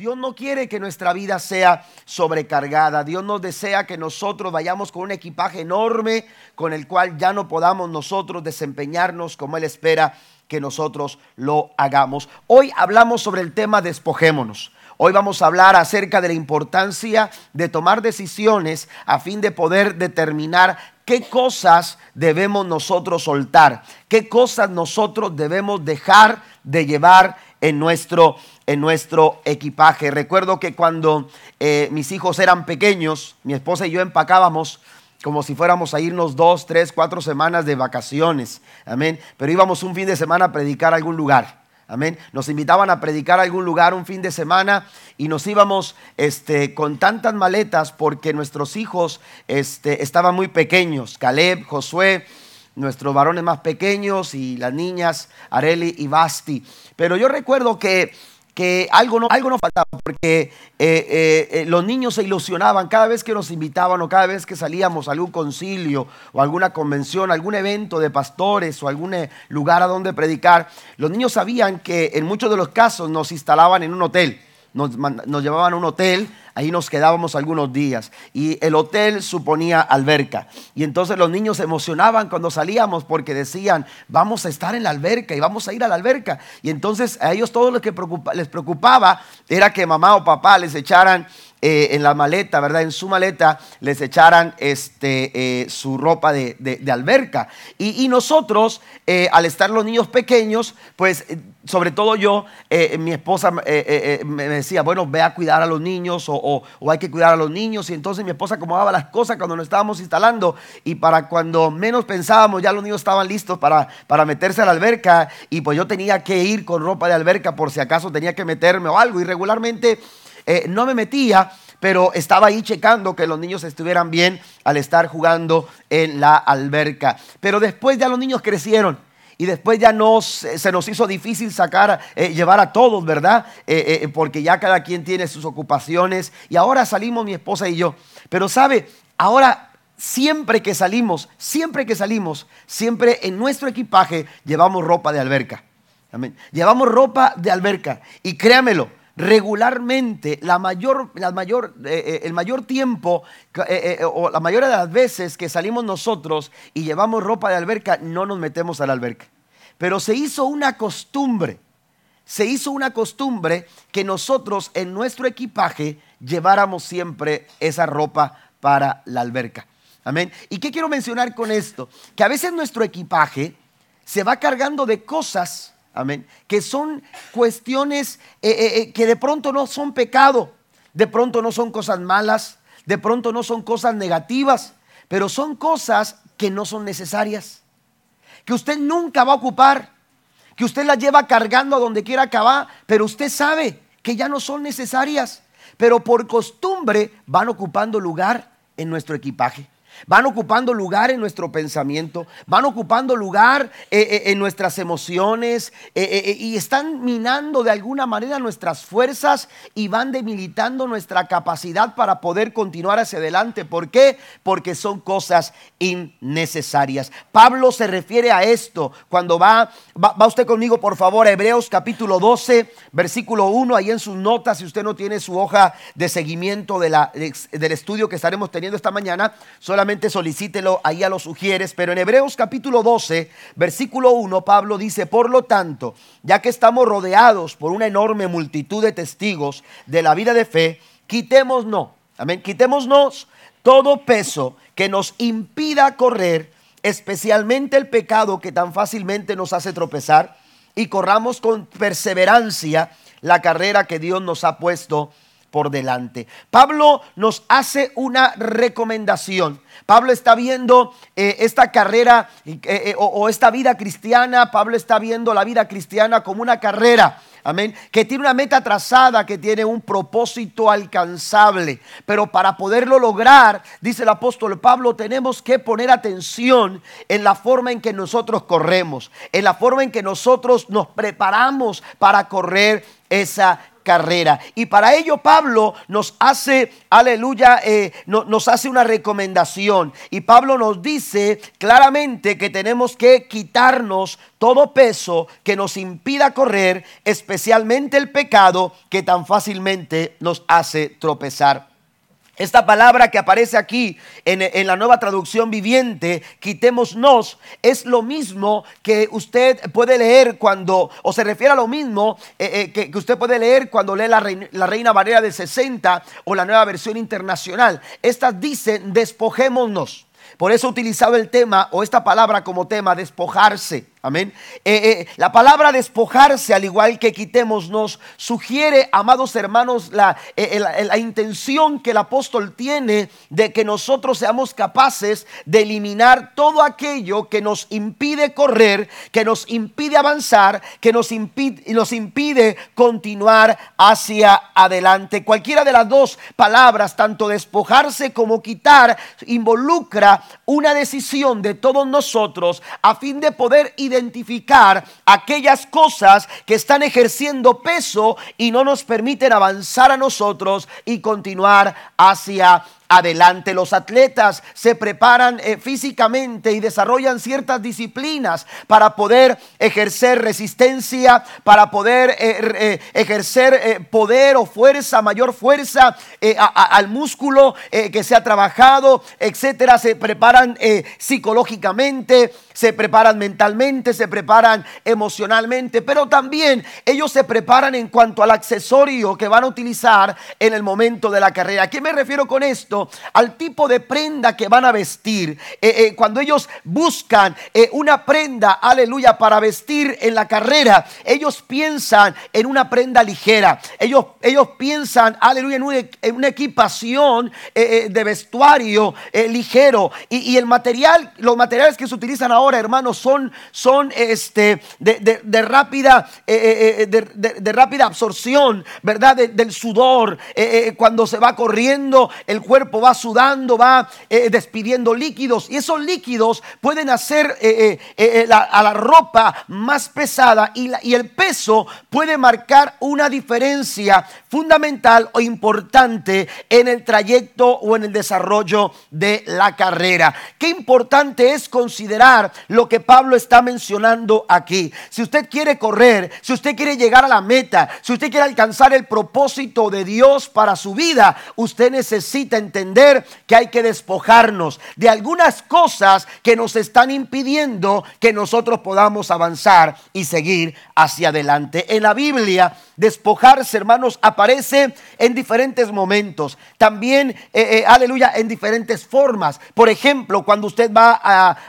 Dios no quiere que nuestra vida sea sobrecargada. Dios nos desea que nosotros vayamos con un equipaje enorme con el cual ya no podamos nosotros desempeñarnos como Él espera que nosotros lo hagamos. Hoy hablamos sobre el tema despojémonos. Hoy vamos a hablar acerca de la importancia de tomar decisiones a fin de poder determinar qué cosas debemos nosotros soltar, qué cosas nosotros debemos dejar de llevar en nuestro, en nuestro equipaje. Recuerdo que cuando eh, mis hijos eran pequeños, mi esposa y yo empacábamos como si fuéramos a irnos dos, tres, cuatro semanas de vacaciones. Amén. Pero íbamos un fin de semana a predicar a algún lugar. Amén. Nos invitaban a predicar a algún lugar un fin de semana y nos íbamos este, con tantas maletas porque nuestros hijos este, estaban muy pequeños. Caleb, Josué, nuestros varones más pequeños y las niñas, Areli y Basti. Pero yo recuerdo que, que algo, no, algo nos faltaba, porque eh, eh, eh, los niños se ilusionaban cada vez que nos invitaban o cada vez que salíamos a algún concilio o alguna convención, algún evento de pastores o algún lugar a donde predicar. Los niños sabían que en muchos de los casos nos instalaban en un hotel nos, llevaban a un hotel, ahí nos quedábamos algunos días y el hotel suponía alberca. Y entonces los niños se emocionaban cuando salíamos porque decían, vamos a estar en la alberca y vamos a ir a la alberca. Y entonces a ellos todo lo que les preocupaba era que mamá o papá les echaran eh, en la maleta, ¿verdad? En su maleta les echaran este, eh, su ropa de, alberca. Y, nosotros, eh, al estar los niños pequeños, pues sobre todo yo, mi esposa me decía, bueno, ve a cuidar a los niños o, hay que cuidar a los niños. Y entonces mi esposa acomodaba las cosas cuando nos estábamos instalando y para cuando menos pensábamos, ya los niños estaban listos para, para meterse a la alberca y pues yo tenía que ir con ropa de alberca por si acaso tenía que meterme o algo. Y regularmente eh, no me metía, pero estaba ahí checando que los niños estuvieran bien al estar jugando en la alberca. Pero después ya los niños crecieron. Y después ya nos, se nos hizo difícil sacar, eh, llevar a todos, ¿verdad? Eh, porque ya cada quien tiene sus ocupaciones. Y ahora salimos mi esposa y yo. Pero sabe, ahora siempre que salimos, siempre que salimos, siempre en nuestro equipaje llevamos ropa de alberca. Amén. Llevamos ropa de alberca. Y créamelo, regularmente, la mayor, la mayor, eh, eh, el mayor tiempo eh, o la mayoría de las veces que salimos nosotros y llevamos ropa de alberca, no nos metemos a la alberca. Pero se hizo una costumbre, se hizo una costumbre que nosotros en nuestro equipaje lleváramos siempre esa ropa para la alberca. Amén. ¿Y qué quiero mencionar con esto? Que a veces nuestro equipaje se va cargando de cosas Amén. Que son cuestiones eh, eh, eh, que de pronto no son pecado, de pronto no son cosas malas, de pronto no son cosas negativas, pero son cosas que no son necesarias, que usted nunca va a ocupar, que usted las lleva cargando a donde quiera acabar, pero usted sabe que ya no son necesarias, pero por costumbre van ocupando lugar en nuestro equipaje. Van ocupando lugar en nuestro pensamiento, van ocupando lugar eh, eh, en nuestras emociones eh, y están minando de alguna manera nuestras fuerzas y van debilitando nuestra capacidad para poder continuar hacia adelante. ¿Por qué? Porque son cosas innecesarias. Pablo se refiere a esto cuando va, va, usted conmigo por favor a Hebreos capítulo 12, versículo 1, ahí en sus notas, si usted no tiene su hoja de seguimiento de del estudio que estaremos teniendo esta mañana, solamente solicítelo ahí a los sugieres, pero en Hebreos capítulo 12, versículo 1, Pablo dice, por lo tanto, ya que estamos rodeados por una enorme multitud de testigos de la vida de fe, quitémonos, amén, quitémonos todo peso que nos impida correr, especialmente el pecado que tan fácilmente nos hace tropezar, y corramos con perseverancia la carrera que Dios nos ha puesto por delante. Pablo nos hace una recomendación. Pablo está viendo eh, esta carrera eh, eh, o, esta vida cristiana, Pablo está viendo la vida cristiana como una carrera. Amén. Que tiene una meta trazada, que tiene un propósito alcanzable. Pero para poderlo lograr, dice el apóstol Pablo, tenemos que poner atención en la forma en que nosotros corremos, en la forma en que nosotros nos preparamos para correr esa carrera. Y para ello Pablo nos hace, aleluya, eh, nos hace una recomendación. Y Pablo nos dice claramente que tenemos que quitarnos todo peso que nos impida correr, especialmente el pecado que tan fácilmente nos hace tropezar. Esta palabra que aparece aquí en, la nueva traducción viviente, quitémonos, es lo mismo que usted puede leer cuando, o se refiere a lo mismo eh, eh, que, usted puede leer cuando lee la, Reina, la Reina Valera del 60 o la nueva versión internacional. Estas dicen, despojémonos. Por eso he utilizado el tema o esta palabra como tema, despojarse. Amén. Eh, eh, la palabra despojarse, al igual que quitemos, nos sugiere, amados hermanos, eh, la, la, intención que el apóstol tiene de que nosotros seamos capaces de eliminar todo aquello que nos impide correr, que nos impide avanzar, que nos impide, nos impide continuar hacia adelante. Cualquiera de las dos palabras, tanto despojarse como quitar, involucra una decisión de todos nosotros a fin de poder identificar aquellas cosas que están ejerciendo peso y no nos permiten avanzar a nosotros y continuar hacia adelante. Los atletas se preparan eh, físicamente y desarrollan ciertas disciplinas para poder ejercer resistencia, para poder eh, eh, ejercer poder o fuerza, mayor fuerza al músculo que se ha trabajado, etcétera. Se preparan psicológicamente, se preparan mentalmente, se preparan emocionalmente, pero también ellos se preparan en cuanto al accesorio que van a utilizar en el momento de la carrera. ¿A qué me refiero con esto? Al tipo de prenda que van a vestir. Eh, eh, cuando ellos buscan eh, una prenda, aleluya, para vestir en la carrera, ellos piensan en una prenda ligera. Ellos, ellos piensan, aleluya, en una, equipación de vestuario ligero. Y, el material, los materiales que se utilizan ahora, hermanos, son, son este, de, rápida, de, rápida absorción, ¿verdad? del sudor. cuando se va corriendo, el cuerpo va sudando, va eh, despidiendo líquidos y esos líquidos pueden hacer eh, eh, a la ropa más pesada y, y el peso puede marcar una diferencia fundamental o importante en el trayecto o en el desarrollo de la carrera. Qué importante es considerar lo que Pablo está mencionando aquí. Si usted quiere correr, si usted quiere llegar a la meta, si usted quiere alcanzar el propósito de Dios para su vida, usted necesita entender entender que hay que despojarnos de algunas cosas que nos están impidiendo que nosotros podamos avanzar y seguir hacia adelante. En la Biblia, despojarse, hermanos, aparece en diferentes momentos. También, eh, eh, aleluya, en diferentes formas. Por ejemplo, cuando usted va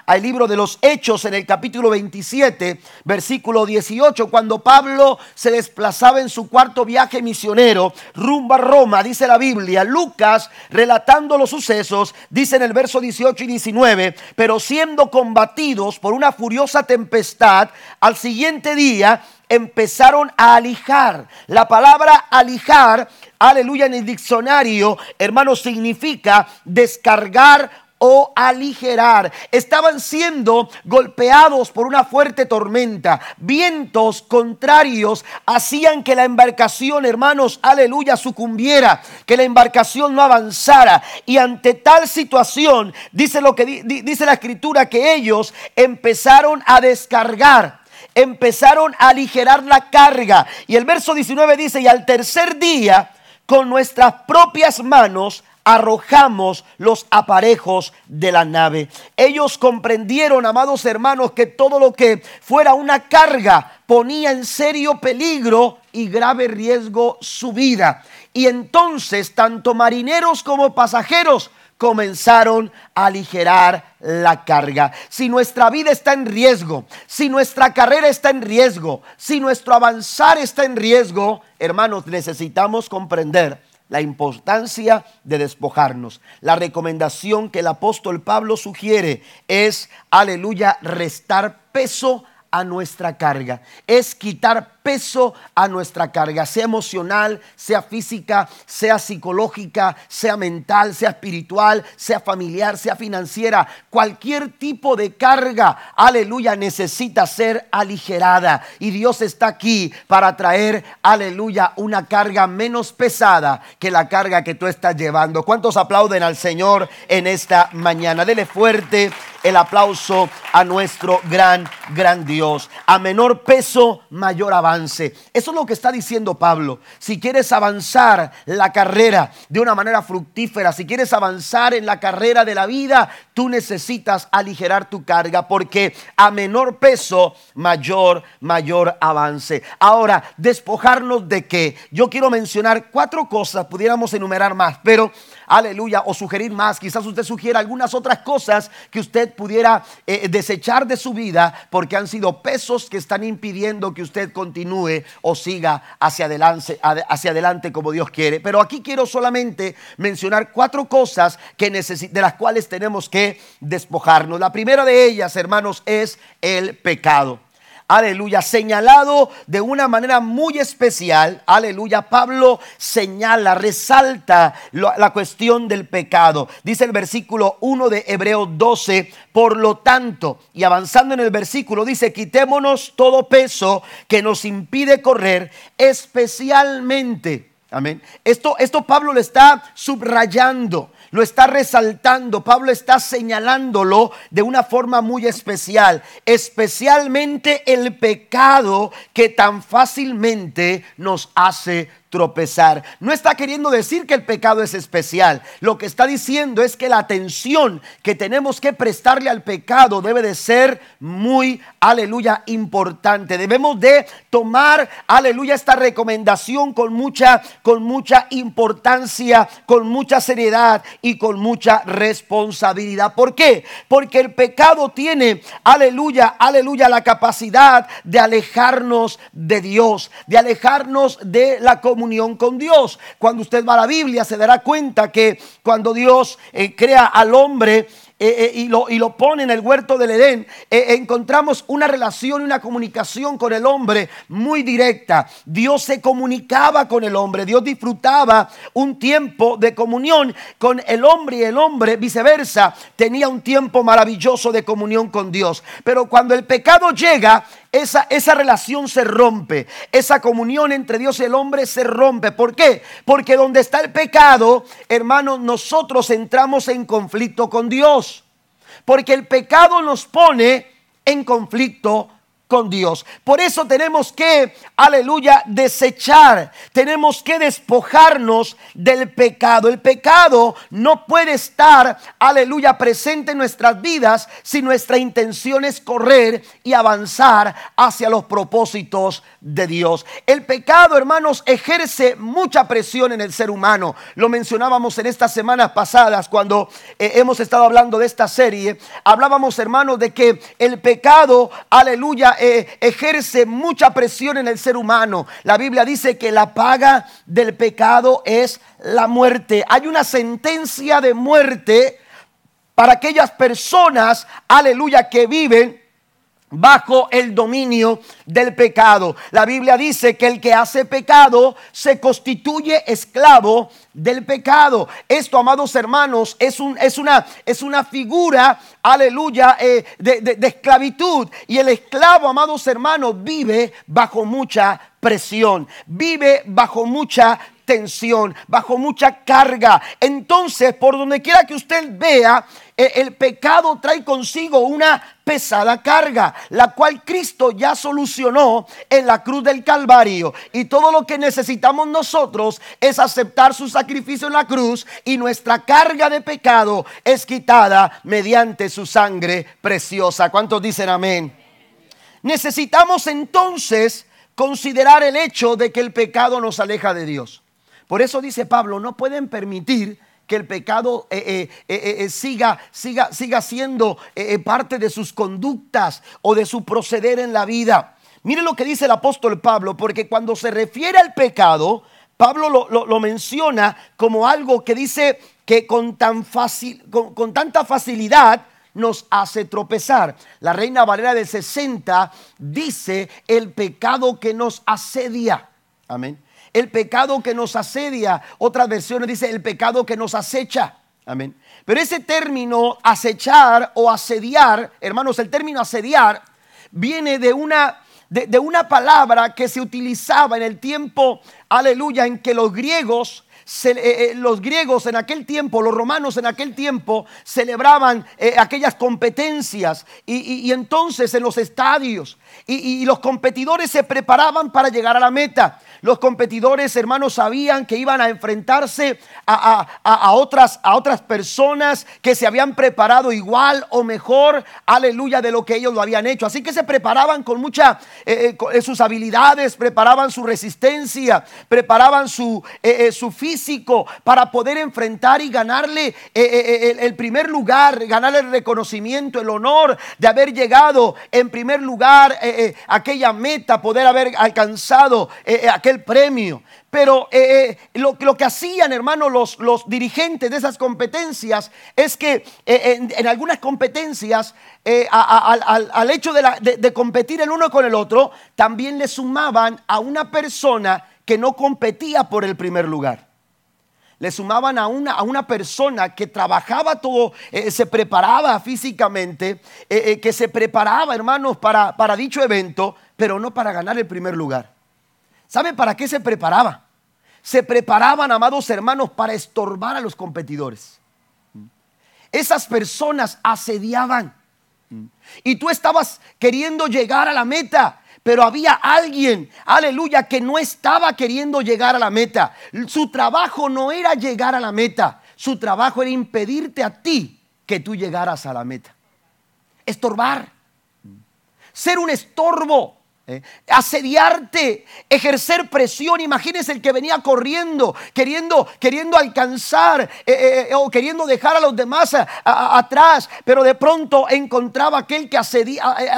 al libro de los Hechos en el capítulo 27, versículo 18, cuando Pablo se desplazaba en su cuarto viaje misionero rumbo a Roma, dice la Biblia, Lucas relata relatando los sucesos, dice en el verso 18 y 19, pero siendo combatidos por una furiosa tempestad, al siguiente día empezaron a alijar. La palabra alijar, aleluya, en el diccionario, hermano, significa descargar o aligerar. Estaban siendo golpeados por una fuerte tormenta. Vientos contrarios hacían que la embarcación, hermanos, aleluya, sucumbiera, que la embarcación no avanzara. Y ante tal situación, dice lo que dice la escritura que ellos empezaron a descargar empezaron a aligerar la carga. Y el verso 19 dice, y al tercer día, con nuestras propias manos, arrojamos los aparejos de la nave. Ellos comprendieron, amados hermanos, que todo lo que fuera una carga ponía en serio peligro y grave riesgo su vida. Y entonces tanto marineros como pasajeros comenzaron a aligerar la carga. Si nuestra vida está en riesgo, si nuestra carrera está en riesgo, si nuestro avanzar está en riesgo, hermanos, necesitamos comprender la importancia de despojarnos. La recomendación que el apóstol Pablo sugiere es, aleluya, restar peso a nuestra carga. Es quitar peso a nuestra carga, sea emocional, sea física, sea psicológica, sea mental, sea espiritual, sea familiar, sea financiera. Cualquier tipo de carga, aleluya, necesita ser aligerada. Y Dios está aquí para traer, aleluya, una carga menos pesada que la carga que tú estás llevando. ¿Cuántos aplauden al Señor en esta mañana? Dele fuerte el aplauso a nuestro gran, gran Dios. A menor peso, mayor avance. Eso es lo que está diciendo Pablo. Si quieres avanzar la carrera de una manera fructífera, si quieres avanzar en la carrera de la vida, tú necesitas aligerar tu carga porque a menor peso, mayor, mayor avance. Ahora, despojarnos de qué? Yo quiero mencionar cuatro cosas, pudiéramos enumerar más, pero aleluya, o sugerir más. Quizás usted sugiera algunas otras cosas que usted pudiera eh, desechar de su vida porque han sido pesos que están impidiendo que usted continúe o siga hacia adelante, hacia adelante como Dios quiere. Pero aquí quiero solamente mencionar cuatro cosas que de las cuales tenemos que despojarnos. La primera de ellas, hermanos, es el pecado aleluya, señalado de una manera muy especial, aleluya, Pablo señala, resalta la cuestión del pecado. Dice el versículo 1 de Hebreo 12, por lo tanto, y avanzando en el versículo, dice, quitémonos todo peso que nos impide correr, especialmente. Amén. Esto, esto Pablo le está subrayando lo está resaltando, Pablo está señalándolo de una forma muy especial, especialmente el pecado que tan fácilmente nos hace tropezar. No está queriendo decir que el pecado es especial. Lo que está diciendo es que la atención que tenemos que prestarle al pecado debe de ser muy, aleluya, importante. Debemos de tomar, aleluya, esta recomendación con mucha, con mucha importancia, con mucha seriedad y con mucha responsabilidad. ¿Por qué? Porque el pecado tiene, aleluya, aleluya, la capacidad de alejarnos de Dios, de alejarnos de la comunidad comunión con Dios. Cuando usted va a la Biblia se dará cuenta que cuando Dios eh, crea al hombre, eh, eh, y, lo, y, lo, pone en el huerto del Edén, encontramos una relación y una comunicación con el hombre muy directa. Dios se comunicaba con el hombre, Dios disfrutaba un tiempo de comunión con el hombre y el hombre viceversa tenía un tiempo maravilloso de comunión con Dios. Pero cuando el pecado llega, esa, esa relación se rompe. Esa comunión entre Dios y el hombre se rompe. ¿Por qué? Porque donde está el pecado, hermanos, nosotros entramos en conflicto con Dios. Porque el pecado nos pone en conflicto con Dios. Por eso tenemos que, aleluya, desechar, tenemos que despojarnos del pecado. El pecado no puede estar, aleluya, presente en nuestras vidas si nuestra intención es correr y avanzar hacia los propósitos de Dios. El pecado, hermanos, ejerce mucha presión en el ser humano. Lo mencionábamos en estas semanas pasadas cuando eh, hemos estado hablando de esta serie. Hablábamos, hermanos, de que el pecado, aleluya, eh, ejerce mucha presión en el ser humano. La Biblia dice que la paga del pecado es la muerte. Hay una sentencia de muerte para aquellas personas, aleluya, que viven bajo el dominio del pecado. La Biblia dice que el que hace pecado se constituye esclavo del pecado. Esto, amados hermanos, es, un, es, una, es una figura, aleluya, eh, de, de esclavitud. Y el esclavo, amados hermanos, vive bajo mucha presión, vive bajo mucha tensión, bajo mucha carga. Entonces, por donde quiera que usted vea, el pecado trae consigo una pesada carga, la cual Cristo ya solucionó en la cruz del Calvario. Y todo lo que necesitamos nosotros es aceptar su sacrificio en la cruz y nuestra carga de pecado es quitada mediante su sangre preciosa. ¿Cuántos dicen amén? Necesitamos entonces considerar el hecho de que el pecado nos aleja de Dios. Por eso dice Pablo, no pueden permitir que el pecado eh, eh, eh, siga, siga, siga siendo parte de sus conductas o de su proceder en la vida. Mire lo que dice el apóstol Pablo, porque cuando se refiere al pecado, Pablo lo, menciona como algo que dice que con, tan fácil, con, tanta facilidad nos hace tropezar. La Reina Valera del 60 dice el pecado que nos asedia. Amén. El pecado que nos asedia. Otras versiones dice el pecado que nos acecha. Amén. Pero ese término acechar o asediar, hermanos, el término asediar viene de una, de, una palabra que se utilizaba en el tiempo, aleluya, en que los griegos eh, eh, los griegos en aquel tiempo, los romanos en aquel tiempo celebraban eh, aquellas competencias y, entonces en los estadios y, los competidores se preparaban para llegar a la meta. Los competidores, hermanos, sabían que iban a enfrentarse a, otras, a otras personas que se habían preparado igual o mejor, aleluya, de lo que ellos lo habían hecho. Así que se preparaban con muchas eh, eh, sus habilidades, preparaban su resistencia, preparaban su, su para poder enfrentar y ganarle el primer lugar, ganarle el reconocimiento, el honor de haber llegado en primer lugar a aquella meta, poder haber alcanzado aquel el premio. Pero eh, eh, lo, que hacían, hermanos, los, dirigentes de esas competencias es que eh, en, algunas competencias, al, hecho de, de, competir el uno con el otro, también le sumaban a una persona que no competía por el primer lugar. Le sumaban a una, a una persona que trabajaba todo, se preparaba físicamente, que se preparaba, hermanos, para, para dicho evento, pero no para ganar el primer lugar. ¿Saben para qué se preparaba? Se preparaban, amados hermanos, para estorbar a los competidores. Esas personas asediaban. Y tú estabas queriendo llegar a la meta, pero había alguien, aleluya, que no estaba queriendo llegar a la meta. Su trabajo no era llegar a la meta, su trabajo era impedirte a ti que tú llegaras a la meta. Estorbar, ser un estorbo. ¿Eh? asediarte, ejercer presión. Imagínense el que venía corriendo, queriendo, queriendo alcanzar eh, eh, o queriendo dejar a los demás atrás, pero de pronto encontraba aquel que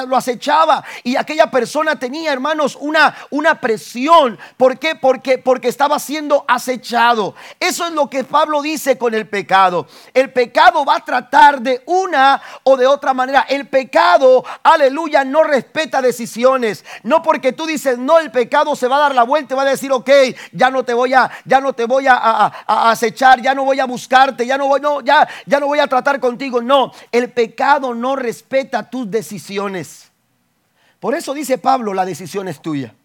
lo acechaba y aquella persona tenía, hermanos, una, una presión. ¿Por qué? Porque, porque estaba siendo acechado. Eso es lo que Pablo dice con el pecado. El pecado va a tratar de una o de otra manera. El pecado, aleluya, no respeta decisiones. No porque tú dices, no, el pecado se va a dar la vuelta y va a decir, ok, ya no te voy a, ya no te voy a, acechar, ya no voy a buscarte, ya no voy, no, ya, ya no voy a tratar contigo. No, el pecado no respeta tus decisiones. Por eso dice Pablo, la decisión es tuya.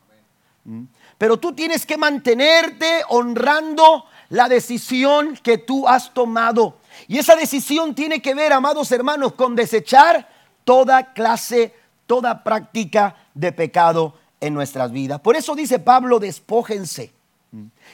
¿Mm? Pero tú tienes que mantenerte honrando la decisión que tú has tomado. Y esa decisión tiene que ver, amados hermanos, con desechar toda clase, toda práctica de pecado en nuestras vidas. Por eso dice Pablo, despójense.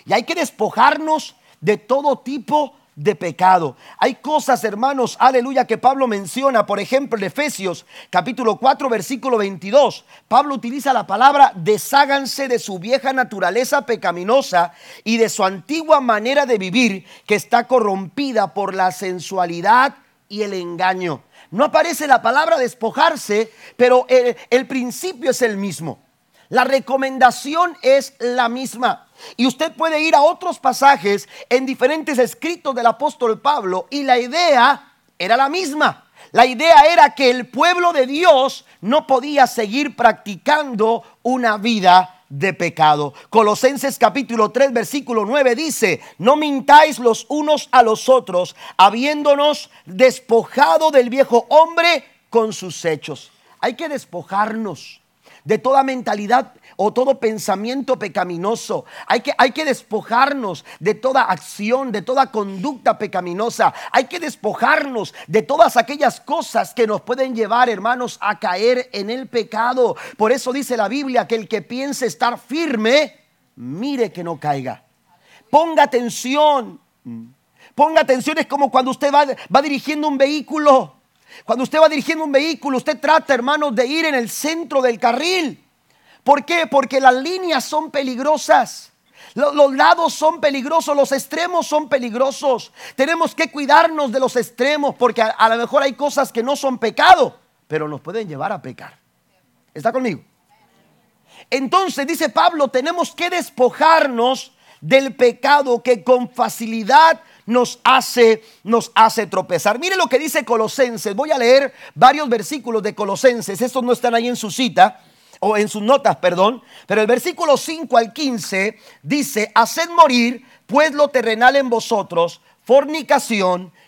Y hay que despojarnos de todo tipo de pecado. Hay cosas, hermanos, aleluya, que Pablo menciona, por ejemplo, en Efesios capítulo 4, versículo 22. Pablo utiliza la palabra desháganse de su vieja naturaleza pecaminosa y de su antigua manera de vivir que está corrompida por la sensualidad y el engaño. No aparece la palabra despojarse, pero el, principio es el mismo. La recomendación es la misma. Y usted puede ir a otros pasajes en diferentes escritos del apóstol Pablo y la idea era la misma. La idea era que el pueblo de Dios no podía seguir practicando una vida de pecado. Colosenses capítulo 3 versículo 9 dice, no mintáis los unos a los otros, habiéndonos despojado del viejo hombre con sus hechos. Hay que despojarnos de toda mentalidad o todo pensamiento pecaminoso. Hay que, hay que despojarnos de toda acción, de toda conducta pecaminosa. Hay que despojarnos de todas aquellas cosas que nos pueden llevar, hermanos, a caer en el pecado. Por eso dice la Biblia que el que piense estar firme, mire que no caiga. Ponga atención. Ponga atención, es como cuando usted va, va dirigiendo un vehículo. Cuando usted va dirigiendo un vehículo, usted trata, hermanos, de ir en el centro del carril. ¿Por qué? Porque las líneas son peligrosas. Los, lados son peligrosos, los extremos son peligrosos. Tenemos que cuidarnos de los extremos porque a, lo mejor hay cosas que no son pecado, pero nos pueden llevar a pecar. ¿Está conmigo? Entonces, dice Pablo, tenemos que despojarnos del pecado que con facilidad nos hace, nos hace tropezar. Mire lo que dice Colosenses. Voy a leer varios versículos de Colosenses. Estos no están ahí en su cita o en sus notas, perdón. Pero el versículo 5 al 15 dice, haced morir pues lo terrenal en vosotros, fornicación,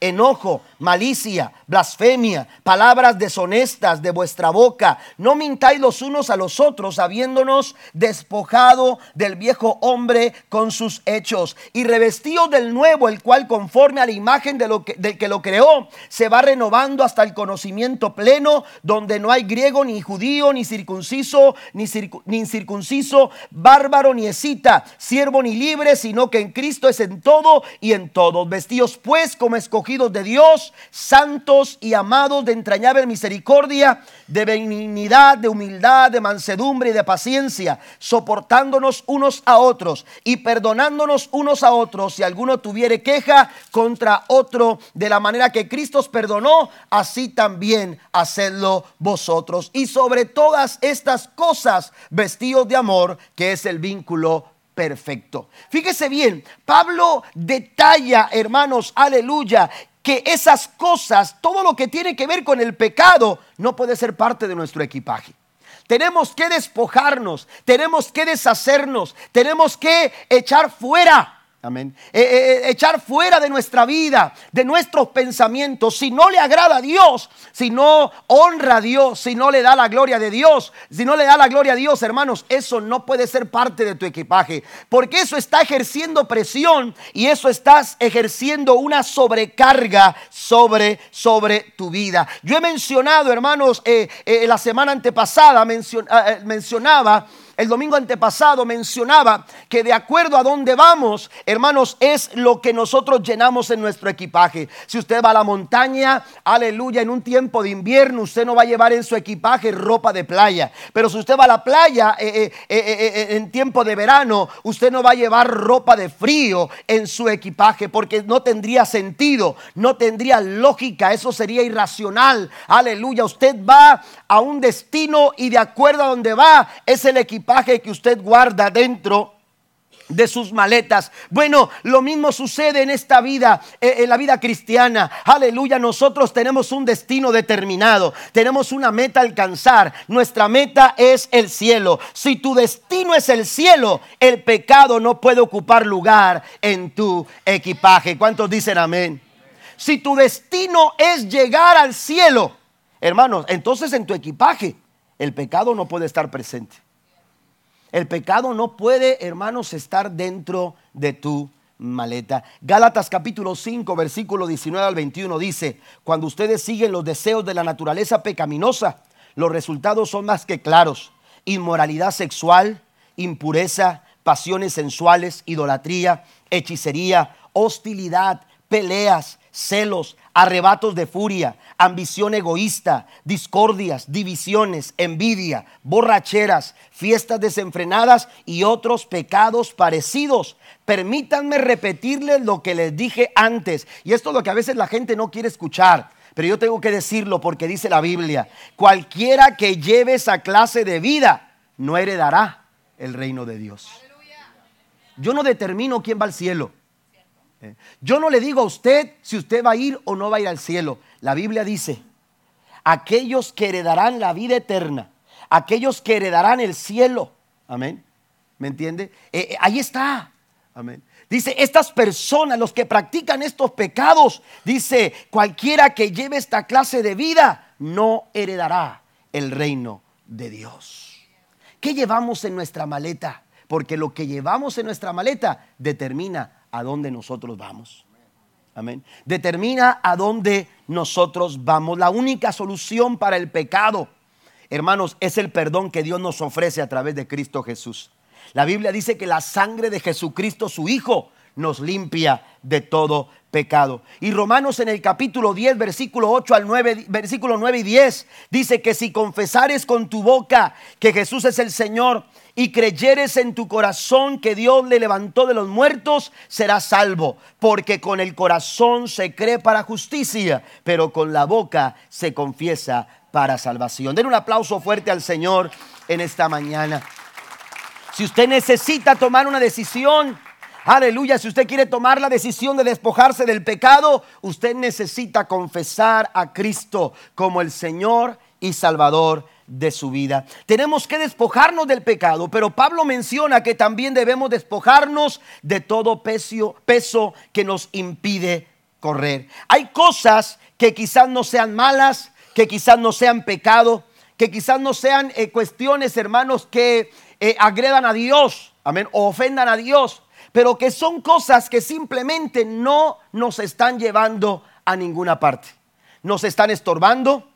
enojo, malicia, blasfemia, palabras deshonestas de vuestra boca. No mintáis los unos a los otros, habiéndonos despojado del viejo hombre con sus hechos y revestido del nuevo, el cual conforme a la imagen de lo que, del que lo creó, se va renovando hasta el conocimiento pleno, donde no hay griego ni judío, ni circunciso, ni, ni incircunciso, bárbaro ni escita, siervo ni libre, sino que en Cristo es en todo y en todos. Vestidos pues como escogidos de Dios, santos y amados de entrañable misericordia, de benignidad, de humildad, de mansedumbre y de paciencia, soportándonos unos a otros y perdonándonos unos a otros si alguno tuviere queja contra otro de la manera que Cristo os perdonó, así también hacedlo vosotros. Y sobre todas estas cosas, vestidos de amor, que es el vínculo perfecto. Fíjese bien, Pablo detalla, hermanos, aleluya, que esas cosas, todo lo que tiene que ver con el pecado, no puede ser parte de nuestro equipaje. Tenemos que despojarnos, tenemos que deshacernos, tenemos que echar fuera Amén. Eh, eh, eh, echar fuera de nuestra vida, de nuestros pensamientos, si no le agrada a Dios, si no honra a Dios, si no le da la gloria de Dios, si no le da la gloria a Dios, hermanos, eso no puede ser parte de tu equipaje, porque eso está ejerciendo presión y eso estás ejerciendo una sobrecarga sobre, sobre tu vida. Yo he mencionado, hermanos, la semana antepasada mencionaba el domingo antepasado mencionaba que de acuerdo a dónde vamos, hermanos, es lo que nosotros llenamos en nuestro equipaje. Si usted va a la montaña, aleluya, en un tiempo de invierno, usted no va a llevar en su equipaje ropa de playa. Pero si usted va a la playa eh, eh, eh, en tiempo de verano, usted no va a llevar ropa de frío en su equipaje porque no tendría sentido, no tendría lógica, eso sería irracional. Aleluya, usted va a un destino y de acuerdo a dónde va es el equipaje que usted guarda dentro de sus maletas. Bueno, lo mismo sucede en esta vida, eh, en la vida cristiana. Aleluya, nosotros tenemos un destino determinado, tenemos una meta a alcanzar. Nuestra meta es el cielo. Si tu destino es el cielo, el pecado no puede ocupar lugar en tu equipaje. ¿Cuántos dicen amén? Si tu destino es llegar al cielo, hermanos, entonces en tu equipaje el pecado no puede estar presente. El pecado no puede, hermanos, estar dentro de tu maleta. Gálatas capítulo 5, versículo 19 al 21 dice, cuando ustedes siguen los deseos de la naturaleza pecaminosa, los resultados son más que claros. Inmoralidad sexual, impureza, pasiones sensuales, idolatría, hechicería, hostilidad, peleas, celos, arrebatos de furia, ambición egoísta, discordias, divisiones, envidia, borracheras, fiestas desenfrenadas y otros pecados parecidos. Permítanme repetirles lo que les dije antes. Y esto es lo que a veces la gente no quiere escuchar. Pero yo tengo que decirlo porque dice la Biblia, cualquiera que lleve esa clase de vida no heredará el reino de Dios. Yo no determino quién va al cielo. Eh, yo no le digo a usted si usted va a ir o no va a ir al cielo. La Biblia dice, aquellos que heredarán la vida eterna, aquellos que heredarán el cielo. Amén. ¿Me entiende? Eh, eh, ahí está. Amén. Dice, estas personas, los que practican estos pecados, dice, cualquiera que lleve esta clase de vida, no heredará el reino de Dios. ¿Qué llevamos en nuestra maleta? Porque lo que llevamos en nuestra maleta determina a dónde nosotros vamos. Amén. Determina a dónde nosotros vamos. La única solución para el pecado, hermanos, es el perdón que Dios nos ofrece a través de Cristo Jesús. La Biblia dice que la sangre de Jesucristo, su Hijo, nos limpia de todo pecado. Y Romanos en el capítulo 10, versículo 8 al 9, versículo 9 y 10, dice que si confesares con tu boca que Jesús es el Señor y creyeres en tu corazón que Dios le levantó de los muertos, serás salvo, porque con el corazón se cree para justicia, pero con la boca se confiesa para salvación. Den un aplauso fuerte al Señor en esta mañana. Si usted necesita tomar una decisión, Aleluya, si usted quiere tomar la decisión de despojarse del pecado, usted necesita confesar a Cristo como el Señor y Salvador de su vida. Tenemos que despojarnos del pecado, pero Pablo menciona que también debemos despojarnos de todo peso, peso que nos impide correr. Hay cosas que quizás no sean malas, que quizás no sean pecado, que quizás no sean eh, cuestiones, hermanos, que eh, agredan a Dios, amén, o ofendan a Dios pero que son cosas que simplemente no nos están llevando a ninguna parte. Nos están estorbando,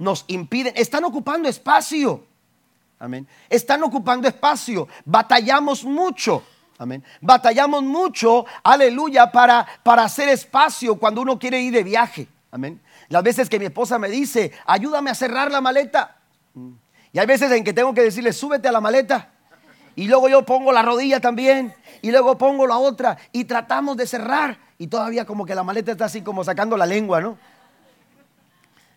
nos impiden, están ocupando espacio. Amén. Están ocupando espacio. Batallamos mucho. Amén. Batallamos mucho, aleluya, para, para hacer espacio cuando uno quiere ir de viaje. Amén. Las veces que mi esposa me dice, ayúdame a cerrar la maleta. Y hay veces en que tengo que decirle, súbete a la maleta. Y luego yo pongo la rodilla también. Y luego pongo la otra. Y tratamos de cerrar. Y todavía como que la maleta está así como sacando la lengua, ¿no?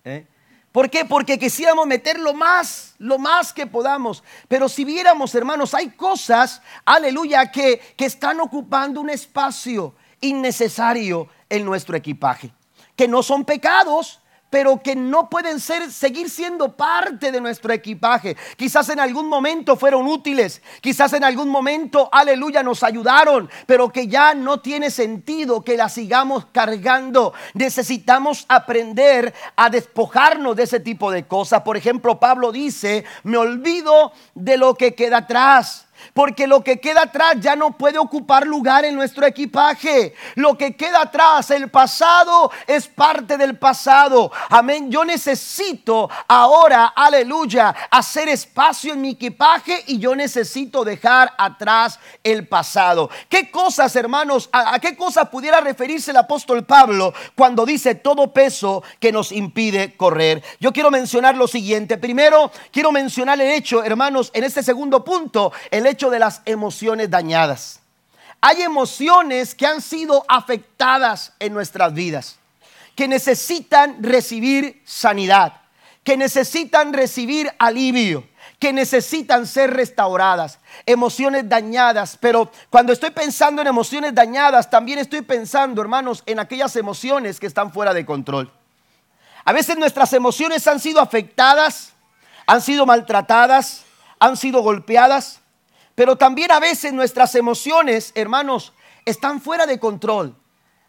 ¿Eh? ¿Por qué? Porque quisiéramos meter lo más, lo más que podamos. Pero si viéramos, hermanos, hay cosas, aleluya, que, que están ocupando un espacio innecesario en nuestro equipaje. Que no son pecados, pero que no pueden ser, seguir siendo parte de nuestro equipaje. Quizás en algún momento fueron útiles, quizás en algún momento, aleluya, nos ayudaron, pero que ya no tiene sentido que las sigamos cargando. Necesitamos aprender a despojarnos de ese tipo de cosas. Por ejemplo, Pablo dice, me olvido de lo que queda atrás porque lo que queda atrás ya no puede ocupar lugar en nuestro equipaje. Lo que queda atrás, el pasado, es parte del pasado. Amén. Yo necesito ahora, aleluya, hacer espacio en mi equipaje y yo necesito dejar atrás el pasado. ¿Qué cosas, hermanos, a, qué cosas pudiera referirse el apóstol Pablo cuando dice todo peso que nos impide correr? Yo quiero mencionar lo siguiente. Primero, quiero mencionar el hecho, hermanos, en este segundo punto, el hecho de las emociones dañadas. Hay emociones que han sido afectadas en nuestras vidas, que necesitan recibir sanidad, que necesitan recibir alivio, que necesitan ser restauradas, emociones dañadas. Pero cuando estoy pensando en emociones dañadas, también estoy pensando, hermanos, en aquellas emociones que están fuera de control. A veces nuestras emociones han sido afectadas, han sido maltratadas, han sido golpeadas, pero también a veces nuestras emociones, hermanos, están fuera de control.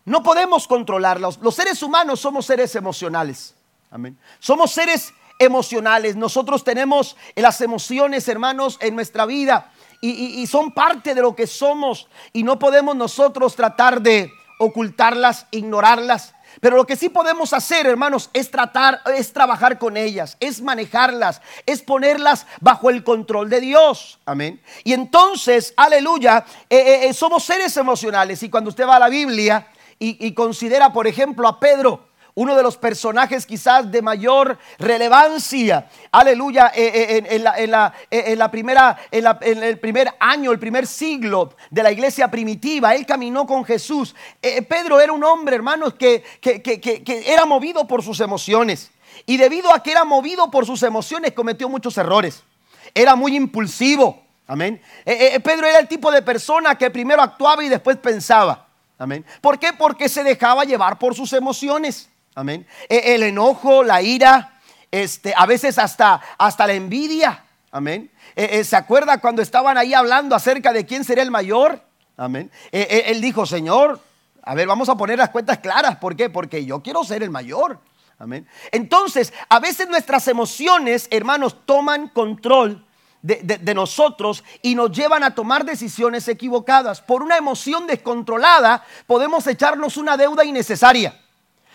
No podemos controlarlos. Los seres humanos somos seres emocionales. Amén. Somos seres emocionales. Nosotros tenemos las emociones, hermanos, en nuestra vida y, y, son parte de lo que somos y no podemos nosotros tratar de ocultarlas, ignorarlas. Pero lo que sí podemos hacer, hermanos, es tratar, es trabajar con ellas, es manejarlas, es ponerlas bajo el control de Dios. Amén. Y entonces, aleluya, eh, eh, eh, somos seres emocionales. Y cuando usted va a la Biblia y, y considera, por ejemplo, a Pedro, uno de los personajes quizás de mayor relevancia, aleluya, eh, eh, en, la, en, el primer año, el primer siglo de la iglesia primitiva, él caminó con Jesús. Eh, Pedro era un hombre, hermanos, que, que era movido por sus emociones. Y debido a que era movido por sus emociones, cometió muchos errores. Era muy impulsivo. Amén. Pedro era el tipo de persona que primero actuaba y después pensaba. Amén. ¿Por qué? Porque se dejaba llevar por sus emociones. Amén. E, el enojo, la ira, este, a veces hasta, hasta la envidia. Amén. E, e, ¿Se acuerda cuando estaban ahí hablando acerca de quién sería el mayor? Amén. Él dijo, Señor, a ver, vamos a poner las cuentas claras. ¿Por qué? Porque yo quiero ser el mayor. Amén. Entonces, a veces nuestras emociones, hermanos, toman control de, de, nosotros y nos llevan a tomar decisiones equivocadas. Por una emoción descontrolada podemos echarnos una deuda innecesaria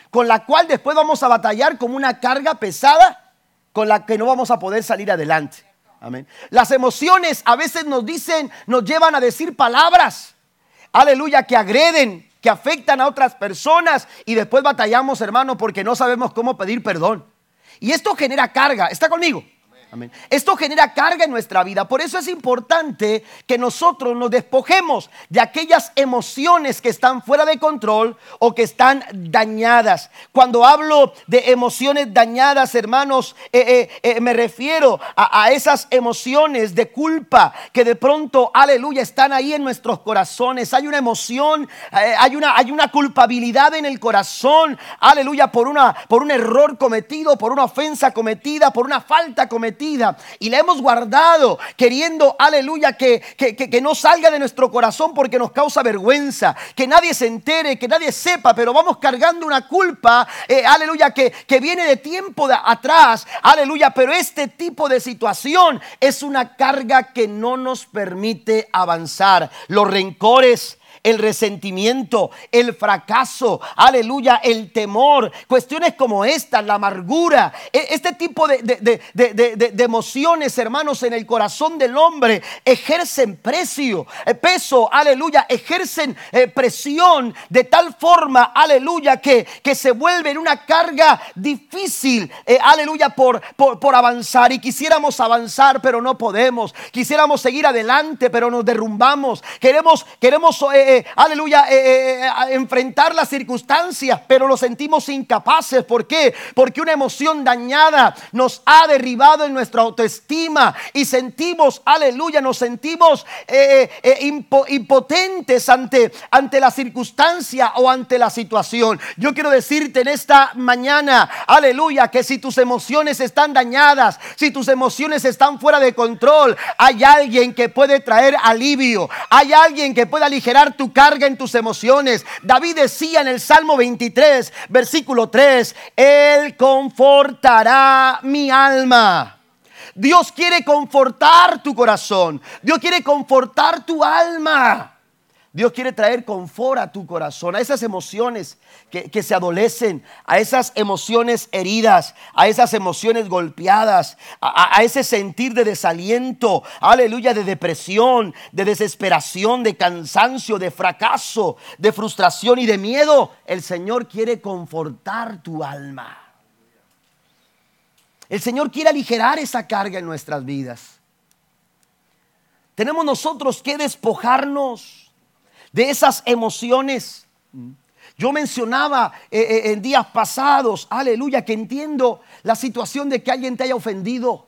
con la cual después vamos a batallar como una carga pesada con la que no vamos a poder salir adelante. Amén. Las emociones a veces nos dicen, nos llevan a decir palabras, aleluya, que agreden, que afectan a otras personas y después batallamos, hermano, porque no sabemos cómo pedir perdón. Y esto genera carga. ¿Está conmigo? Esto genera carga en nuestra vida. Por eso es importante que nosotros nos despojemos de aquellas emociones que están fuera de control o que están dañadas. Cuando hablo de emociones dañadas, hermanos, eh, eh, eh, me refiero a, esas emociones de culpa que de pronto, aleluya, están ahí en nuestros corazones. Hay una emoción, hay, una, hay una culpabilidad en el corazón, aleluya, por, una, por un error cometido, por una ofensa cometida, por una falta cometida y la hemos guardado queriendo, aleluya, que, que, no salga de nuestro corazón porque nos causa vergüenza, que nadie se entere, que nadie sepa, pero vamos cargando una culpa, eh, aleluya, que, que viene de tiempo atrás, aleluya, pero este tipo de situación es una carga que no nos permite avanzar. Los rencores, el resentimiento, el fracaso, aleluya, el temor, cuestiones como esta, la amargura, e, este tipo de, de, emociones, hermanos, en el corazón del hombre ejercen precio, eh, peso, aleluya, ejercen eh, presión de tal forma, aleluya, que, que se vuelven una carga difícil, eh, aleluya, por, por, por avanzar. Y quisiéramos avanzar, pero no podemos. Quisiéramos seguir adelante, pero nos derrumbamos. Queremos, queremos aleluya, eh, eh, enfrentar las circunstancias, pero lo sentimos incapaces. ¿Por qué? Porque una emoción dañada nos ha derribado en nuestra autoestima y sentimos, aleluya, nos sentimos impotentes ante, ante la circunstancia o ante la situación. Yo quiero decirte en esta mañana, aleluya, que si tus emociones están dañadas, si tus emociones están fuera de control, hay alguien que puede traer alivio, hay alguien que puede aligerar tu carga en tus emociones. David decía en el Salmo 23, versículo 3, Él confortará mi alma. Dios quiere confortar tu corazón. Dios quiere confortar tu alma. Dios quiere traer confort a tu corazón, a esas emociones que, se adolecen, a esas emociones heridas, a esas emociones golpeadas, a, a, ese sentir de desaliento, aleluya, de depresión, de desesperación, de cansancio, de fracaso, de frustración y de miedo. El Señor quiere confortar tu alma. El Señor quiere aligerar esa carga en nuestras vidas. Tenemos nosotros que despojarnos de esas emociones. Yo mencionaba eh, eh, en días pasados, aleluya, que entiendo la situación de que alguien te haya ofendido.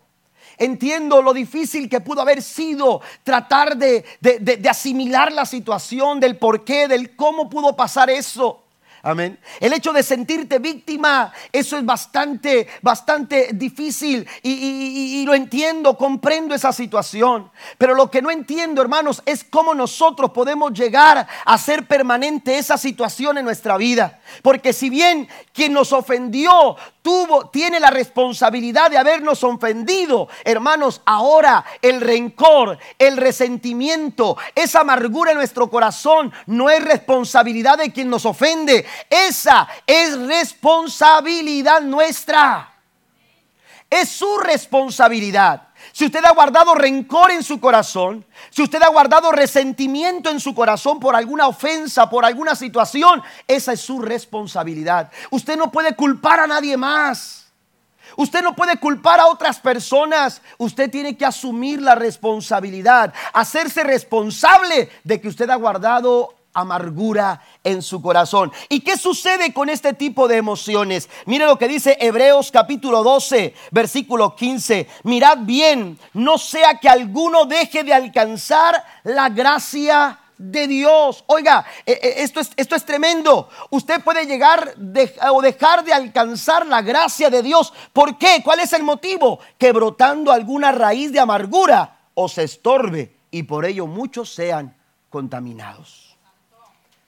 Entiendo lo difícil que pudo haber sido tratar de, de asimilar la situación, del por qué, del cómo pudo pasar eso. Amén. El hecho de sentirte víctima, eso es bastante, bastante difícil y, lo entiendo, comprendo esa situación. Pero lo que no entiendo, hermanos, es cómo nosotros podemos llegar a hacer permanente esa situación en nuestra vida. Porque si bien quien nos ofendió tuvo, tiene la responsabilidad de habernos ofendido, hermanos, ahora el rencor, el resentimiento, esa amargura en nuestro corazón no es responsabilidad de quien nos ofende, esa es responsabilidad nuestra. Es su responsabilidad. Si usted ha guardado rencor en su corazón, si usted ha guardado resentimiento en su corazón por alguna ofensa, por alguna situación, esa es su responsabilidad. Usted no puede culpar a nadie más. Usted no puede culpar a otras personas. Usted tiene que asumir la responsabilidad, hacerse responsable de que usted ha guardado amargura en su corazón. ¿Y qué sucede con este tipo de emociones? Mire lo que dice Hebreos capítulo 12, versículo 15. Mirad bien, no sea que alguno deje de alcanzar la gracia de Dios. Oiga, eh, eh, esto es, esto es tremendo. Usted puede llegar o dejar de alcanzar la gracia de Dios. ¿Por qué? ¿Cuál es el motivo? Que brotando alguna raíz de amargura os estorbe y por ello muchos sean contaminados.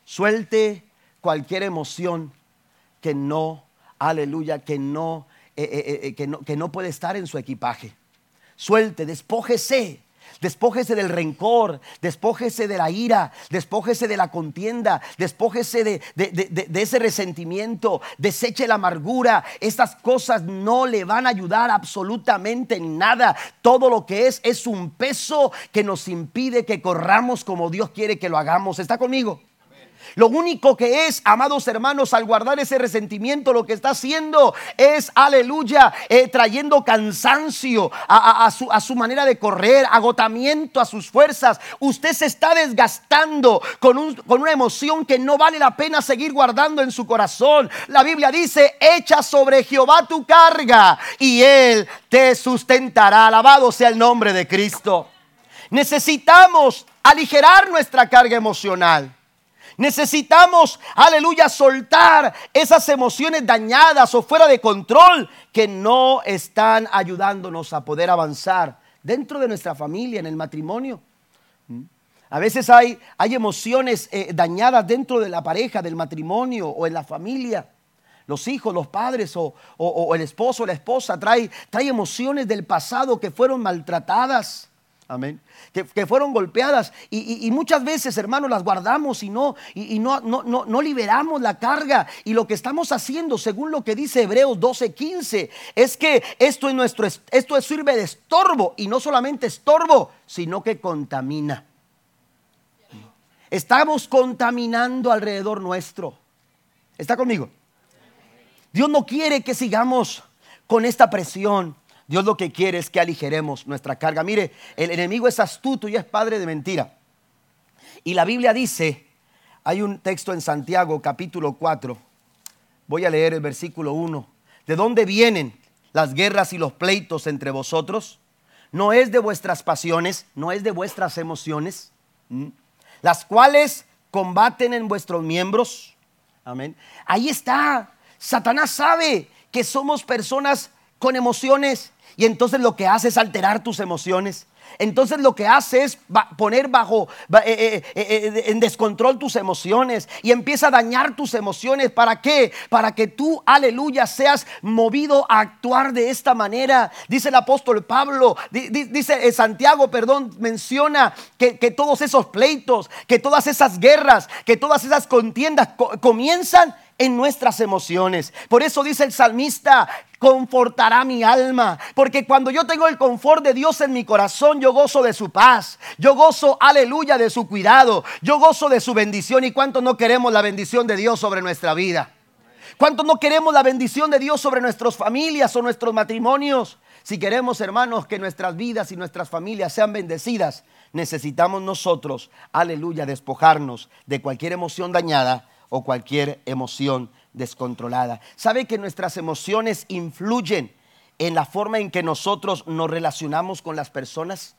Suelte cualquier emoción que no, aleluya, que no, eh, eh, eh, que no, que no puede estar en su equipaje. Suelte, despójese despójese del rencor, despójese de la ira, despójese de la contienda, despójese de, de, ese resentimiento, deseche la amargura. Estas cosas no le van a ayudar absolutamente en nada. Todo lo que es es un peso que nos impide que corramos como Dios quiere que lo hagamos. ¿Está conmigo? Lo único que es, amados hermanos, al guardar ese resentimiento, lo que está haciendo es, aleluya, eh, trayendo cansancio a, su, a, su, manera de correr, agotamiento a sus fuerzas. Usted se está desgastando con, un, con una emoción que no vale la pena seguir guardando en su corazón. La Biblia dice, echa sobre Jehová tu carga y él te sustentará. Alabado sea el nombre de Cristo. Necesitamos aligerar nuestra carga emocional. Necesitamos, aleluya, soltar esas emociones dañadas o fuera de control que no están ayudándonos a poder avanzar dentro de nuestra familia, en el matrimonio. A veces hay, hay emociones eh, dañadas dentro de la pareja, del matrimonio o en la familia. Los hijos, los padres o, el esposo o la esposa trae, trae emociones del pasado que fueron maltratadas Amén. Que, fueron golpeadas. Y, muchas veces, hermanos, las guardamos y, no, y, no, no, no, liberamos la carga. Y lo que estamos haciendo, según lo que dice Hebreos 12:15, es que esto, es nuestro, esto sirve de estorbo. Y no solamente estorbo, sino que contamina. Estamos contaminando alrededor nuestro. ¿Está conmigo? Dios no quiere que sigamos con esta presión Dios lo que quiere es que aligeremos nuestra carga. Mire, el enemigo es astuto y es padre de mentira. Y la Biblia dice, hay un texto en Santiago capítulo 4, voy a leer el versículo 1, ¿de dónde vienen las guerras y los pleitos entre vosotros? No es de vuestras pasiones, no es de vuestras emociones, las cuales combaten en vuestros miembros. Amén. Ahí está. Satanás sabe que somos personas con emociones y entonces lo que hace es alterar tus emociones. Entonces lo que hace es poner bajo eh, eh, eh, en descontrol tus emociones y empieza a dañar tus emociones. ¿Para qué? Para que tú, aleluya, seas movido a actuar de esta manera. Dice el apóstol Pablo, dice Santiago, perdón, menciona que, que, todos esos pleitos, que todas esas guerras, que todas esas contiendas comienzan en nuestras emociones. Por eso dice el salmista, confortará mi alma. Porque cuando yo tengo el confort de Dios en mi corazón, yo gozo de su paz. Yo gozo, aleluya, de su cuidado. Yo gozo de su bendición. ¿Y cuánto no queremos la bendición de Dios sobre nuestra vida? ¿Cuánto no queremos la bendición de Dios sobre nuestras familias o nuestros matrimonios? Si queremos, hermanos, que nuestras vidas y nuestras familias sean bendecidas, necesitamos nosotros, aleluya, despojarnos de cualquier emoción dañada o cualquier emoción descontrolada. ¿Sabe que nuestras emociones influyen en la forma en que nosotros nos relacionamos con las personas?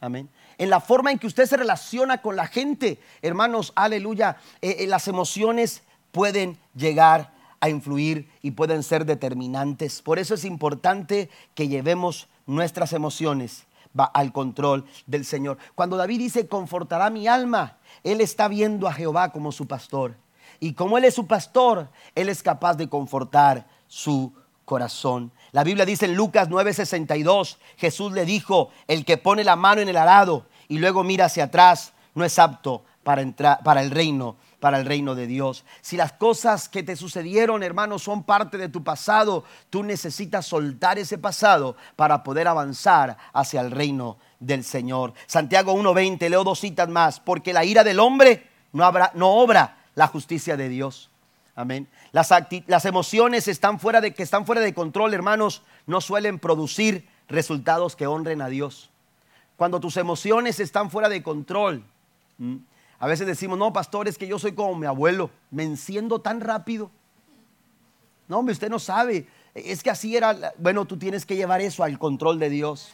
Amén. En la forma en que usted se relaciona con la gente, hermanos, aleluya, eh, eh, las emociones pueden llegar a influir y pueden ser determinantes. Por eso es importante que llevemos nuestras emociones al control del Señor. Cuando David dice, confortará mi alma, él está viendo a Jehová como su pastor. Y como Él es su pastor, Él es capaz de confortar su corazón. La Biblia dice en Lucas 9:62, Jesús le dijo, el que pone la mano en el arado y luego mira hacia atrás, no es apto para entrar para el reino, para el reino de Dios. Si las cosas que te sucedieron, hermanos, son parte de tu pasado, tú necesitas soltar ese pasado para poder avanzar hacia el reino del Señor. Santiago 1:20, leo dos citas más, porque la ira del hombre no, habrá, no obra la justicia de Dios. Amén. Las, las emociones están fuera de, que están fuera de control, hermanos, no suelen producir resultados que honren a Dios. Cuando tus emociones están fuera de control, a veces decimos, no, pastor, es que yo soy como mi abuelo, me enciendo tan rápido. No, hombre, usted no sabe. Es que así era. Bueno, tú tienes que llevar eso al control de Dios.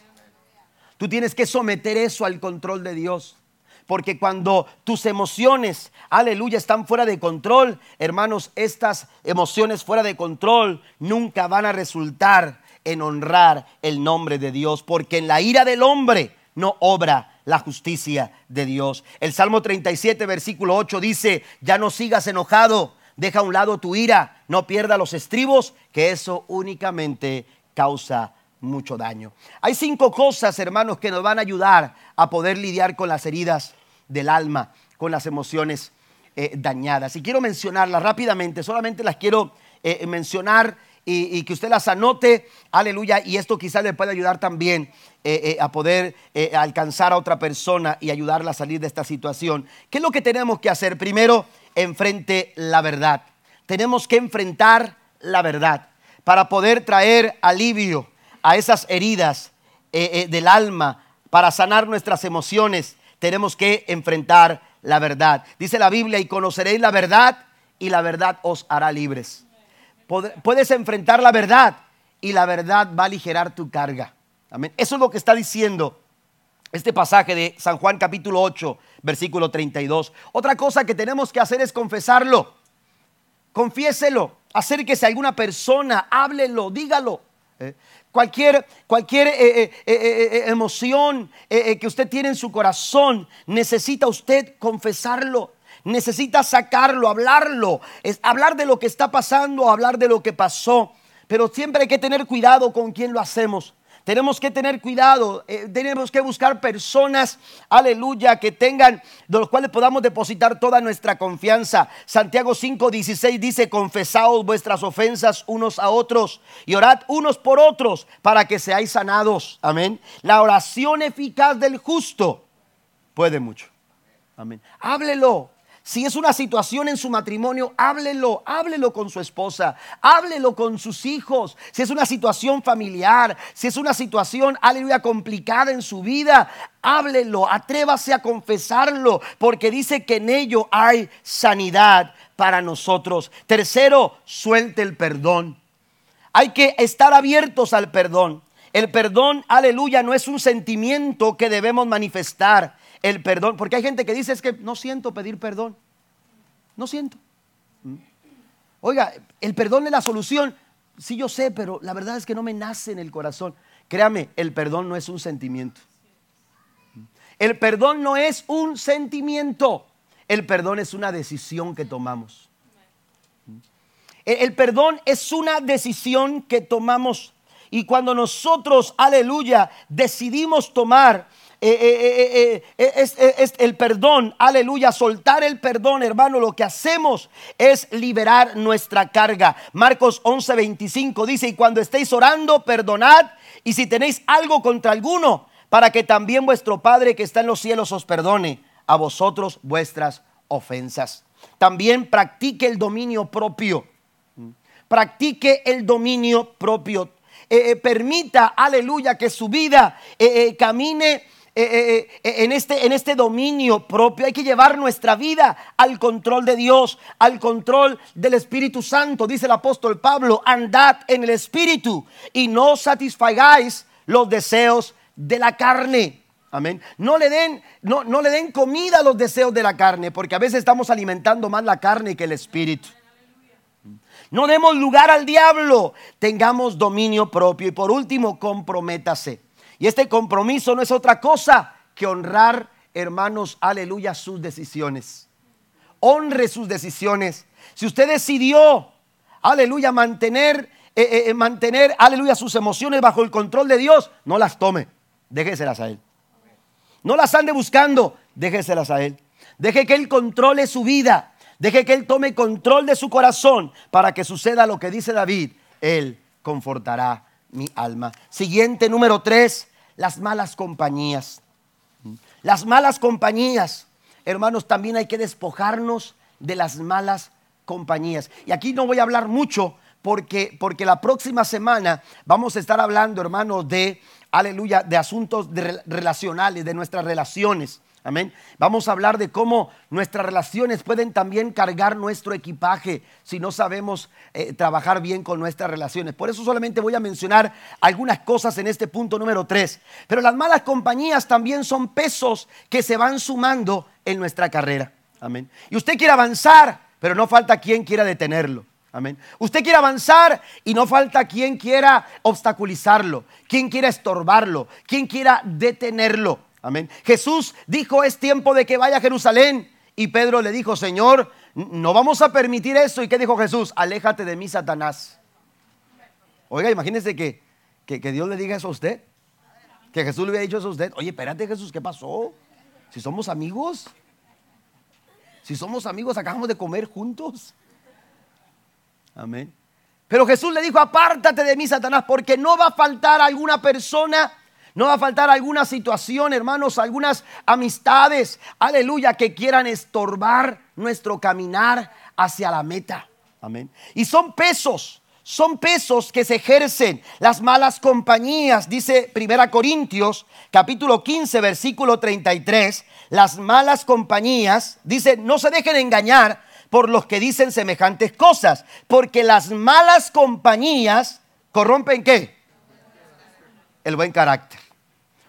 Tú tienes que someter eso al control de Dios. Porque cuando tus emociones, aleluya, están fuera de control, hermanos, estas emociones fuera de control nunca van a resultar en honrar el nombre de Dios. Porque en la ira del hombre no obra la justicia de Dios. El Salmo 37, versículo 8 dice, ya no sigas enojado, deja a un lado tu ira, no pierda los estribos, que eso únicamente causa mucho daño. Hay cinco cosas, hermanos, que nos van a ayudar a poder lidiar con las heridas del alma, con las emociones eh, dañadas. Y quiero mencionarlas rápidamente, solamente las quiero eh, mencionar y, que usted las anote, aleluya, y esto quizás le pueda ayudar también eh, a poder alcanzar a otra persona y ayudarla a salir de esta situación. ¿Qué es lo que tenemos que hacer? Primero, enfrente la verdad. Tenemos que enfrentar la verdad para poder traer alivio a esas heridas del alma, para sanar nuestras emociones, tenemos que enfrentar la verdad. Dice la Biblia, y conoceréis la verdad y la verdad os hará libres. Puedes enfrentar la verdad y la verdad va a aligerar tu carga. Amén. Eso es lo que está diciendo este pasaje de San Juan capítulo 8, versículo 32. Otra cosa que tenemos que hacer es confesarlo. Confiéselo. Acérquese a alguna persona, háblelo, dígalo. ¿eh? Cualquier, cualquier eh, eh, eh, emoción que usted tiene en su corazón, necesita usted confesarlo. Necesita sacarlo, hablarlo, es hablar de lo que está pasando, hablar de lo que pasó. Pero siempre hay que tener cuidado con quién lo hacemos. Tenemos que tener cuidado, eh, tenemos que buscar personas, aleluya, que tengan, de los cuales podamos depositar toda nuestra confianza. Santiago 5:16 dice, confesaos vuestras ofensas unos a otros y orad unos por otros para que seáis sanados. Amén. La oración eficaz del justo puede mucho. Amén. Háblelo, si es una situación en su matrimonio, háblelo, háblelo con su esposa, háblelo con sus hijos. Si es una situación familiar, si es una situación, aleluya, complicada en su vida, háblelo, atrévase a confesarlo, porque dice que en ello hay sanidad para nosotros. Tercero, suelte el perdón. Hay que estar abiertos al perdón. El perdón, aleluya, no es un sentimiento que debemos manifestar el perdón, porque hay gente que dice es que no siento pedir perdón. No siento. ¿Mm? Oiga, el perdón es la solución. Sí, yo sé, pero la verdad es que no me nace en el corazón. Créame, el perdón no es un sentimiento. ¿Mm? El perdón no es un sentimiento. El perdón es una decisión que tomamos. ¿Mm? El perdón es una decisión que tomamos. Y cuando nosotros, aleluya, decidimos tomar eh, eh, eh, es, el perdón, aleluya, soltar el perdón, hermano, lo que hacemos es liberar nuestra carga. Marcos 11:25 dice, y cuando estéis orando, perdonad, y si tenéis algo contra alguno, para que también vuestro Padre que está en los cielos os perdone a vosotros vuestras ofensas. También practique el dominio propio. Practique el dominio propio. permita, aleluya, que su vida camine eh, eh, eh, en, este, en este dominio propio. Hay que llevar nuestra vida al control de Dios, al control del Espíritu Santo. Dice el apóstol Pablo, andad en el Espíritu y no satisfagáis los deseos de la carne. Amén. No le den, no, no le den comida a los deseos de la carne, porque a veces estamos alimentando más la carne que el espíritu. No demos lugar al diablo, tengamos dominio propio. Y por último, comprométase. Y este compromiso no es otra cosa que honrar, hermanos, aleluya, sus decisiones. Honre sus decisiones. Si usted decidió, aleluya, mantener, eh, eh, eh, mantener, aleluya, sus emociones bajo el control de Dios, no las tome. Déjeselas a Él. No las ande buscando, déjeselas a Él. Deje que Él controle su vida. Deje que Él tome control de su corazón para que suceda lo que dice David. Él confortará mi alma. Siguiente, número tres, las malas compañías. Las malas compañías. Hermanos, también hay que despojarnos de las malas compañías. Y aquí no voy a hablar mucho porque, porque la próxima semana vamos a estar hablando, hermanos, de, aleluya, de asuntos relacionales, de nuestras relaciones. Amén. Vamos a hablar de cómo nuestras relaciones pueden también cargar nuestro equipaje si no sabemos eh, trabajar bien con nuestras relaciones. Por eso solamente voy a mencionar algunas cosas en este punto número 3. Pero las malas compañías también son pesos que se van sumando en nuestra carrera. Amén. Y usted quiere avanzar, pero no falta quien quiera detenerlo. Amén. Usted quiere avanzar y no falta quien quiera obstaculizarlo, quien quiera estorbarlo, quien quiera detenerlo. Amén. Jesús dijo, es tiempo de que vaya a Jerusalén. Y Pedro le dijo, Señor, no vamos a permitir eso. ¿Y qué dijo Jesús? Aléjate de mí, Satanás. Oiga, imagínense que, que, que Dios le diga eso a usted. Que Jesús le hubiera dicho eso a usted. Oye, espérate Jesús, ¿qué pasó? Si somos amigos. Si somos amigos, acabamos de comer juntos. Amén. Pero Jesús le dijo, apártate de mí, Satanás, porque no va a faltar alguna persona, no va a faltar alguna situación, hermanos, algunas amistades, aleluya, que quieran estorbar nuestro caminar hacia la meta. Amén. Y son pesos, son pesos que se ejercen las malas compañías, dice Primera Corintios, capítulo 15, versículo 33, las malas compañías, dice, no se dejen engañar por los que dicen semejantes cosas, porque las malas compañías corrompen qué? El buen carácter.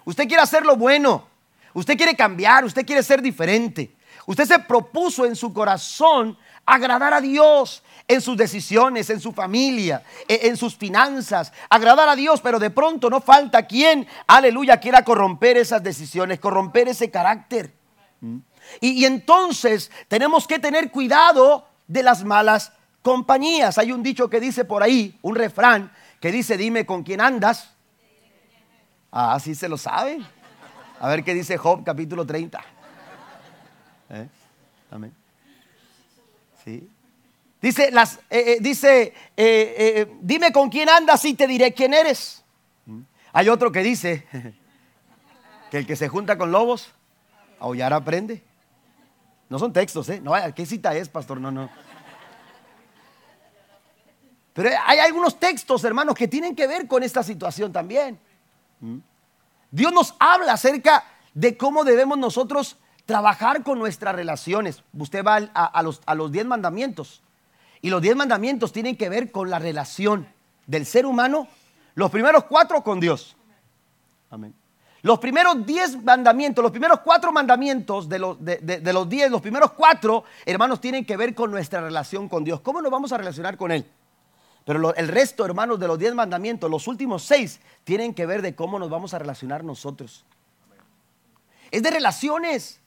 Usted quiere hacer lo bueno, usted quiere cambiar, usted quiere ser diferente. Usted se propuso en su corazón agradar a Dios en sus decisiones, en su familia, e, en sus finanzas, agradar a Dios, pero de pronto no falta quien, aleluya, quiera corromper esas decisiones, corromper ese carácter. ¿Mm? Y, entonces tenemos que tener cuidado de las malas compañías. Hay un dicho que dice por ahí, un refrán que dice, dime con quién andas. Ah, sí se lo sabe. A ver qué dice Job capítulo 30. ¿Eh? Amén. Sí. Dice, las, eh, eh, dice dime con quién andas y te diré quién eres. ¿Mm? Hay otro que dice que el que se junta con lobos, aullar aprende. No son textos, ¿eh? No, ¿qué cita es, pastor? No, no. Pero hay algunos textos, hermanos, que tienen que ver con esta situación también. Dios nos habla acerca de cómo debemos nosotros trabajar con nuestras relaciones. Usted va a, los, a los diez mandamientos. Y los diez mandamientos tienen que ver con la relación del ser humano, los primeros cuatro con Dios. Amén. Los primeros diez mandamientos, los primeros cuatro mandamientos de los, de, los diez, los primeros cuatro, hermanos, tienen que ver con nuestra relación con Dios. ¿Cómo nos vamos a relacionar con Él? Pero el resto, hermanos, de los diez mandamientos, los últimos seis, tienen que ver de cómo nos vamos a relacionar nosotros. Es de relaciones.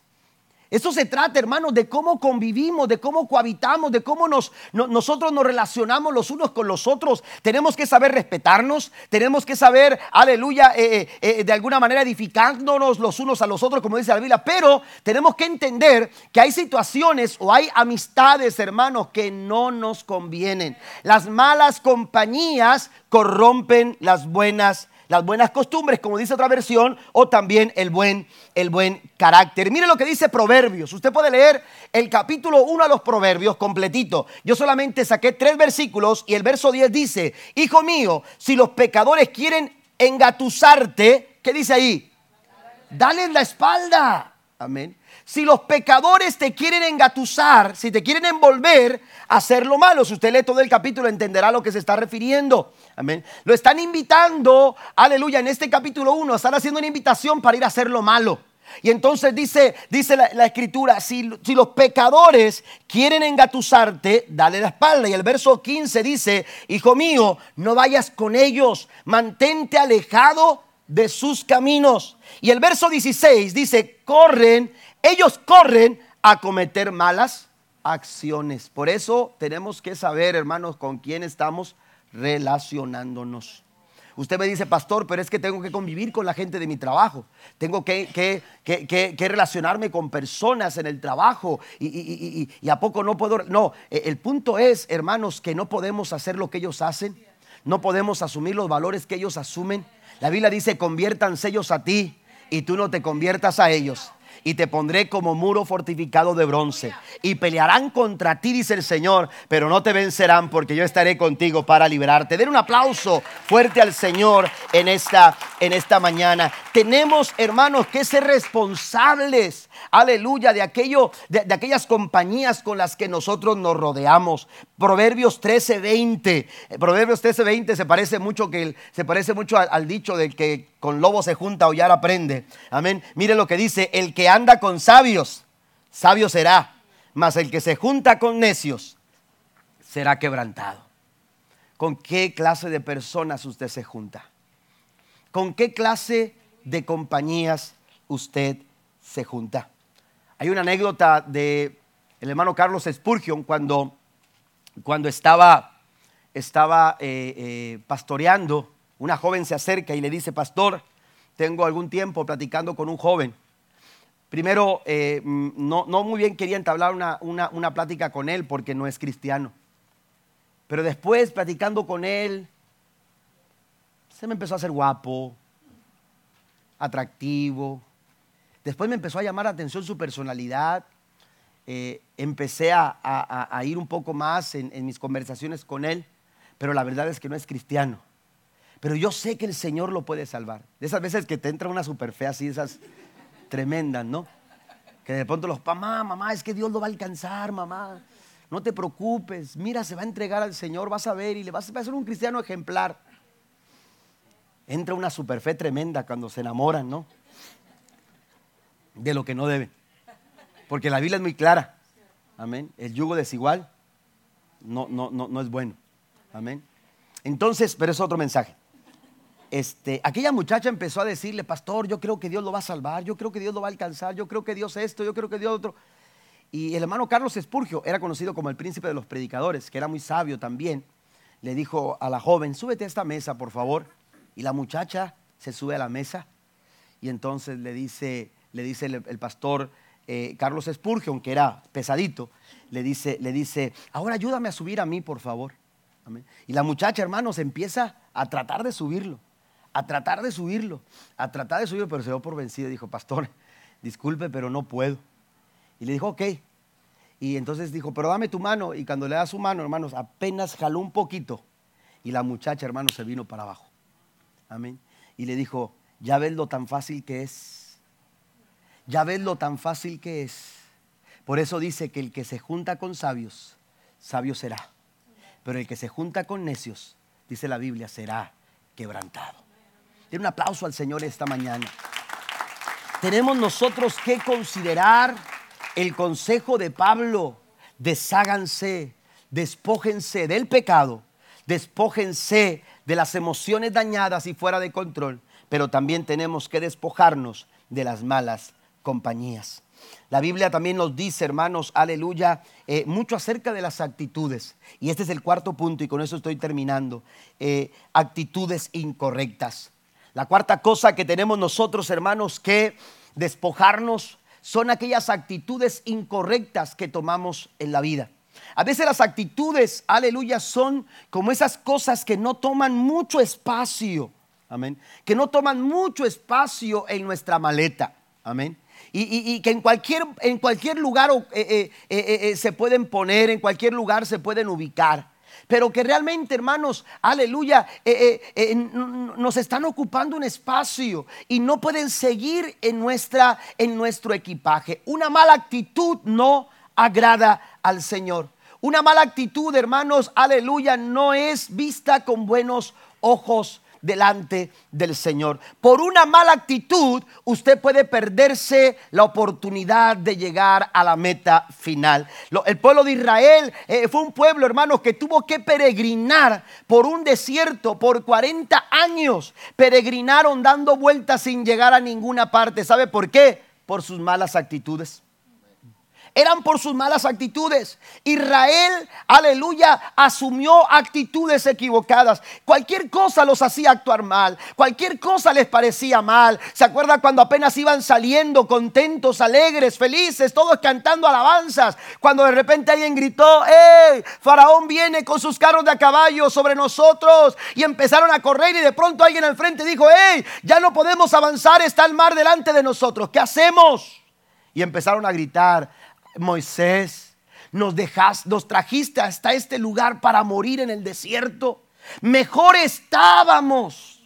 Eso se trata, hermanos, de cómo convivimos, de cómo cohabitamos, de cómo nos, nosotros nos relacionamos los unos con los otros. Tenemos que saber respetarnos, tenemos que saber, aleluya, eh, eh, eh, de alguna manera edificándonos los unos a los otros, como dice la Biblia. Pero tenemos que entender que hay situaciones o hay amistades, hermanos, que no nos convienen. Las malas compañías corrompen las buenas las buenas costumbres, como dice otra versión, o también el buen, el buen carácter. Mire lo que dice Proverbios. Usted puede leer el capítulo 1 a los Proverbios completito. Yo solamente saqué tres versículos y el verso 10 dice, Hijo mío, si los pecadores quieren engatusarte, ¿qué dice ahí? Dale la espalda. Amén. Si los pecadores te quieren engatusar, si te quieren envolver, hacer lo malo. Si usted lee todo el capítulo, entenderá a lo que se está refiriendo. Amén. Lo están invitando, aleluya, en este capítulo 1, están haciendo una invitación para ir a hacer lo malo. Y entonces dice, dice la, escritura, si, si, los pecadores quieren engatusarte, dale la espalda. Y el verso 15 dice, hijo mío, no vayas con ellos, mantente alejado de sus caminos. Y el verso 16 dice, corren ellos corren a cometer malas acciones. Por eso tenemos que saber, hermanos, con quién estamos relacionándonos. Usted me dice, pastor, pero es que tengo que convivir con la gente de mi trabajo. Tengo que, relacionarme con personas en el trabajo. Y, y, a poco no puedo... No, e, el punto es, hermanos, que no podemos hacer lo que ellos hacen. No podemos asumir los valores que ellos asumen. La Biblia dice, conviértanse ellos a ti y tú no te conviertas a ellos y te pondré como muro fortificado de bronce. Y pelearán contra ti, dice el Señor, pero no te vencerán porque yo estaré contigo para liberarte. Den un aplauso fuerte al Señor en esta, en esta mañana. Tenemos, hermanos, que ser responsables, aleluya, de, aquello, de, aquellas compañías con las que nosotros nos rodeamos. Proverbios 13:20. Proverbios 13:20 se parece mucho, que, se parece mucho al, dicho del que con lobo se junta, o ya aprende. Amén. Mire lo que dice, el que anda con sabios, sabio será, mas el que se junta con necios será quebrantado. ¿Con qué clase de personas usted se junta? ¿Con qué clase de compañías usted se junta? Hay una anécdota de el hermano Carlos Spurgeon cuando, cuando estaba, estaba eh, eh, pastoreando una joven se acerca y le dice, pastor, tengo algún tiempo platicando con un joven. Primero, eh, no, no, muy bien quería entablar una, una, una plática con él porque no es cristiano. Pero después, platicando con él, se me empezó a hacer guapo, atractivo. Después me empezó a llamar la atención su personalidad. Eh, empecé a, ir un poco más en, mis conversaciones con él, pero la verdad es que no es cristiano. Pero yo sé que el Señor lo puede salvar. De esas veces que te entra una super fe así, esas tremendas, ¿no? Que de pronto los, mamá, mamá, es que Dios lo va a alcanzar, mamá. No te preocupes, mira, se va a entregar al Señor, vas a ver y le vas a ser un cristiano ejemplar. Entra una super fe tremenda cuando se enamoran, ¿no? De lo que no deben. Porque la Biblia es muy clara. Amén. El yugo desigual no, no, no, no es bueno. Amén. Entonces, pero es otro mensaje. Este, aquella muchacha empezó a decirle, pastor, yo creo que Dios lo va a salvar, yo creo que Dios lo va a alcanzar, yo creo que Dios esto, yo creo que Dios otro. Y el hermano Carlos Espurgio era conocido como el príncipe de los predicadores, que era muy sabio también. Le dijo a la joven, súbete a esta mesa, por favor. Y la muchacha se sube a la mesa y entonces le dice, le dice el, pastor eh, Carlos Espurgio, aunque era pesadito, le dice, le dice, ahora ayúdame a subir a mí, por favor. Y la muchacha, hermanos, empieza a tratar de subirlo, a tratar de subirlo, a tratar de subirlo, pero se dio por vencido. Dijo, pastor, disculpe, pero no puedo. Y le dijo, ok. Y entonces dijo, pero dame tu mano. Y cuando le da su mano, hermanos, apenas jaló un poquito. Y la muchacha, hermanos, se vino para abajo. Amén. Y le dijo, ya ves lo tan fácil que es. Ya ves lo tan fácil que es. Por eso dice que el que se junta con sabios, sabio será. Pero el que se junta con necios, dice la Biblia, será quebrantado. Tiene un aplauso al Señor esta mañana. Tenemos nosotros que considerar el consejo de Pablo. Desháganse, despójense del pecado, despójense de las emociones dañadas y fuera de control, pero también tenemos que despojarnos de las malas compañías. La Biblia también nos dice, hermanos, aleluya, eh, mucho acerca de las actitudes. Y este es el cuarto punto y con eso estoy terminando. Eh, actitudes incorrectas. La cuarta cosa que tenemos nosotros, hermanos, que despojarnos son aquellas actitudes incorrectas que tomamos en la vida. A veces las actitudes, aleluya, son como esas cosas que no toman mucho espacio. Amén. Que no toman mucho espacio en nuestra maleta. Amén. Y, que en cualquier, en cualquier lugar eh, eh, eh, se pueden poner, en cualquier lugar se pueden ubicar. Pero que realmente, hermanos, aleluya, nos están ocupando un espacio y no pueden seguir en, nuestra, en nuestro equipaje. Una mala actitud no agrada al Señor. Una mala actitud, hermanos, aleluya, no es vista con buenos ojos delante del Señor. Por una mala actitud, usted puede perderse la oportunidad de llegar a la meta final. el pueblo de Israel eh, fue un pueblo, hermanos, que tuvo que peregrinar por un desierto por 40 años. Peregrinaron dando vueltas sin llegar a ninguna parte. ¿Sabe por qué? Por sus malas actitudes eran por sus malas actitudes. Israel, aleluya, asumió actitudes equivocadas. Cualquier cosa los hacía actuar mal, cualquier cosa les parecía mal. ¿Se acuerda cuando apenas iban saliendo contentos, alegres, felices, todos cantando alabanzas? Cuando de repente alguien gritó, ¡Ey! Faraón viene con sus carros de a caballo sobre nosotros y empezaron a correr y de pronto alguien al frente dijo, ¡Ey! Ya no podemos avanzar, está el mar delante de nosotros. ¿Qué hacemos? Y empezaron a gritar, Moisés, nos dejaste, nos trajiste hasta este lugar para morir en el desierto. Mejor estábamos.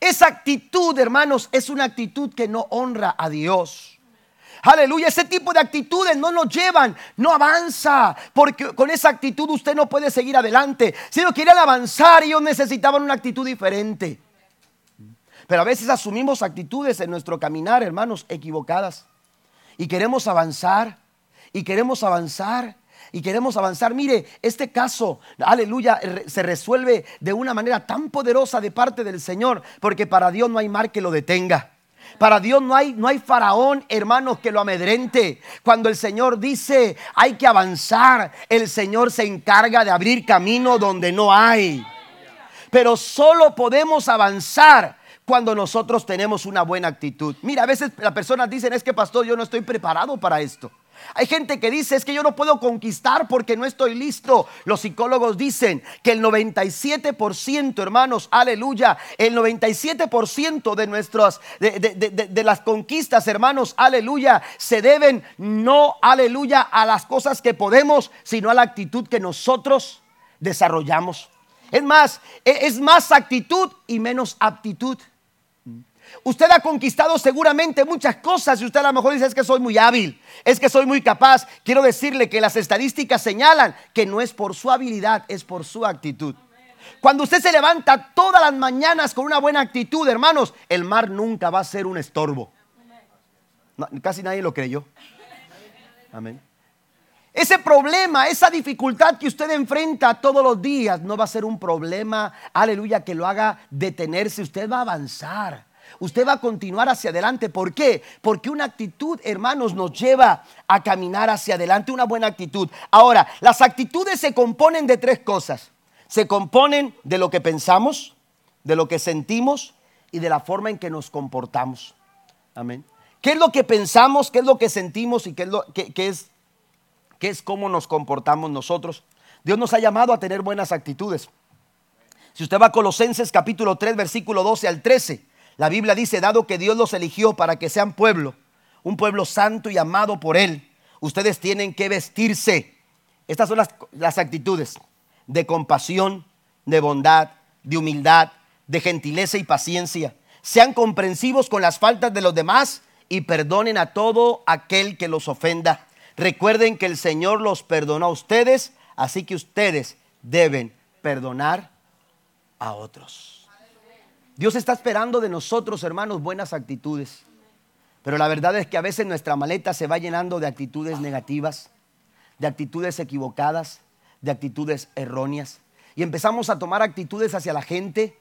Esa actitud, hermanos, es una actitud que no honra a Dios. Aleluya, ese tipo de actitudes no nos llevan, no avanza, porque con esa actitud usted no puede seguir adelante. Si no querían avanzar, ellos necesitaban una actitud diferente. Pero a veces asumimos actitudes en nuestro caminar, hermanos, equivocadas y queremos avanzar y queremos avanzar y queremos avanzar. Mire, este caso, aleluya, se resuelve de una manera tan poderosa de parte del Señor, porque para Dios no hay mar que lo detenga. Para Dios no hay, no hay faraón, hermanos, que lo amedrente. Cuando el Señor dice hay que avanzar, el Señor se encarga de abrir camino donde no hay. Pero solo podemos avanzar cuando nosotros tenemos una buena actitud. Mira, a veces las personas dicen, es que pastor, yo no estoy preparado para esto. Hay gente que dice, es que yo no puedo conquistar porque no estoy listo. Los psicólogos dicen que el 97%, hermanos, aleluya, el 97% de nuestras, de, de, las conquistas, hermanos, aleluya, se deben no, aleluya, a las cosas que podemos, sino a la actitud que nosotros desarrollamos. Es más, e, es más actitud y menos aptitud. Usted ha conquistado seguramente muchas cosas y usted a lo mejor dice es que soy muy hábil, es que soy muy capaz. Quiero decirle que las estadísticas señalan que no es por su habilidad, es por su actitud. Cuando usted se levanta todas las mañanas con una buena actitud, hermanos, el mar nunca va a ser un estorbo. casi nadie lo creyó. Amén. Ese problema, esa dificultad que usted enfrenta todos los días no va a ser un problema, aleluya, que lo haga detenerse. Usted va a avanzar. Usted va a continuar hacia adelante. ¿Por qué? Porque una actitud, hermanos, nos lleva a caminar hacia adelante, una buena actitud. Ahora, las actitudes se componen de tres cosas. Se componen de lo que pensamos, de lo que sentimos y de la forma en que nos comportamos. Amén. ¿Qué es lo que pensamos? ¿Qué es lo que sentimos? ¿Y qué es, lo, qué es que es cómo nos comportamos nosotros. Dios nos ha llamado a tener buenas actitudes. Si usted va a Colosenses capítulo 3, versículo 12 al 13, la Biblia dice, dado que Dios los eligió para que sean pueblo, un pueblo santo y amado por Él, ustedes tienen que vestirse. Estas son las, las actitudes de compasión, de bondad, de humildad, de gentileza y paciencia. Sean comprensivos con las faltas de los demás y perdonen a todo aquel que los ofenda. Recuerden que el Señor los perdonó a ustedes, así que ustedes deben perdonar a otros. Dios está esperando de nosotros, hermanos, buenas actitudes. Pero la verdad es que a veces nuestra maleta se va llenando de actitudes negativas, de actitudes equivocadas, de actitudes erróneas. Y empezamos a tomar actitudes hacia la gente,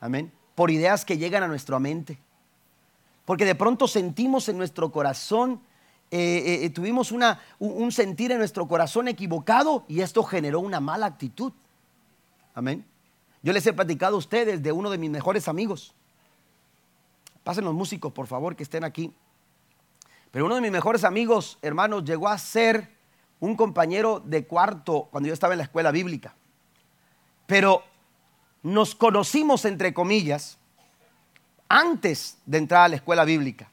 amén, por ideas que llegan a nuestra mente. Porque de pronto sentimos en nuestro corazón eh, eh, eh, tuvimos una, un sentir en nuestro corazón equivocado y esto generó una mala actitud. Amén. Yo les he platicado a ustedes de uno de mis mejores amigos. Pasen los músicos, por favor, que estén aquí. Pero uno de mis mejores amigos, hermanos, llegó a ser un compañero de cuarto cuando yo estaba en la escuela bíblica. Pero nos conocimos, entre comillas, antes de entrar a la escuela bíblica,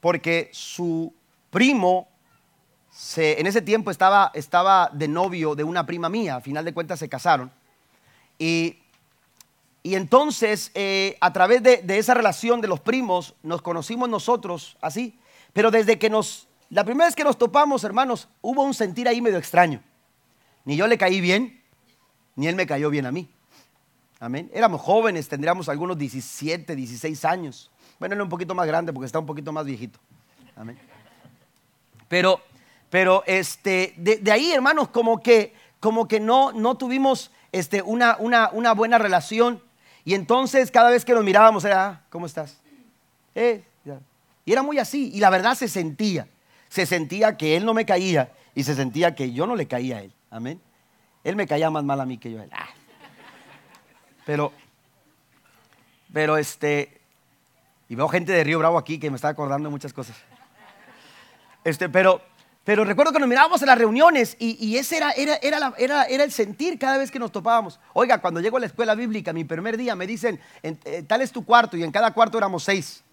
porque su primo en ese tiempo estaba, estaba de novio de una prima mía, a final de cuentas se casaron. Y, entonces, eh, a través de, esa relación de los primos, nos conocimos nosotros así. Pero desde que nos, la primera vez que nos topamos, hermanos, hubo un sentir ahí medio extraño. Ni yo le caí bien, ni él me cayó bien a mí. Amén. Éramos jóvenes, tendríamos algunos 17, 16 años. Bueno, él un poquito más grande porque está un poquito más viejito. Amén. Pero, pero este, de, ahí, hermanos, como que, como que no, no tuvimos este, una, una, una, buena relación. Y entonces cada vez que nos mirábamos era, ah, ¿cómo estás? Eh, y era muy así. Y la verdad se sentía. Se sentía que él no me caía y se sentía que yo no le caía a él. Amén. Él me caía más mal a mí que yo a él. Ah. Pero, pero este, y veo gente de Río Bravo aquí que me está acordando muchas cosas. Este, pero, pero recuerdo que nos mirábamos en las reuniones y, ese era, era, era, era, el sentir cada vez que nos topábamos. Oiga, cuando llego a la escuela bíblica, mi primer día, me dicen, eh, tal es tu cuarto y en cada cuarto éramos seis.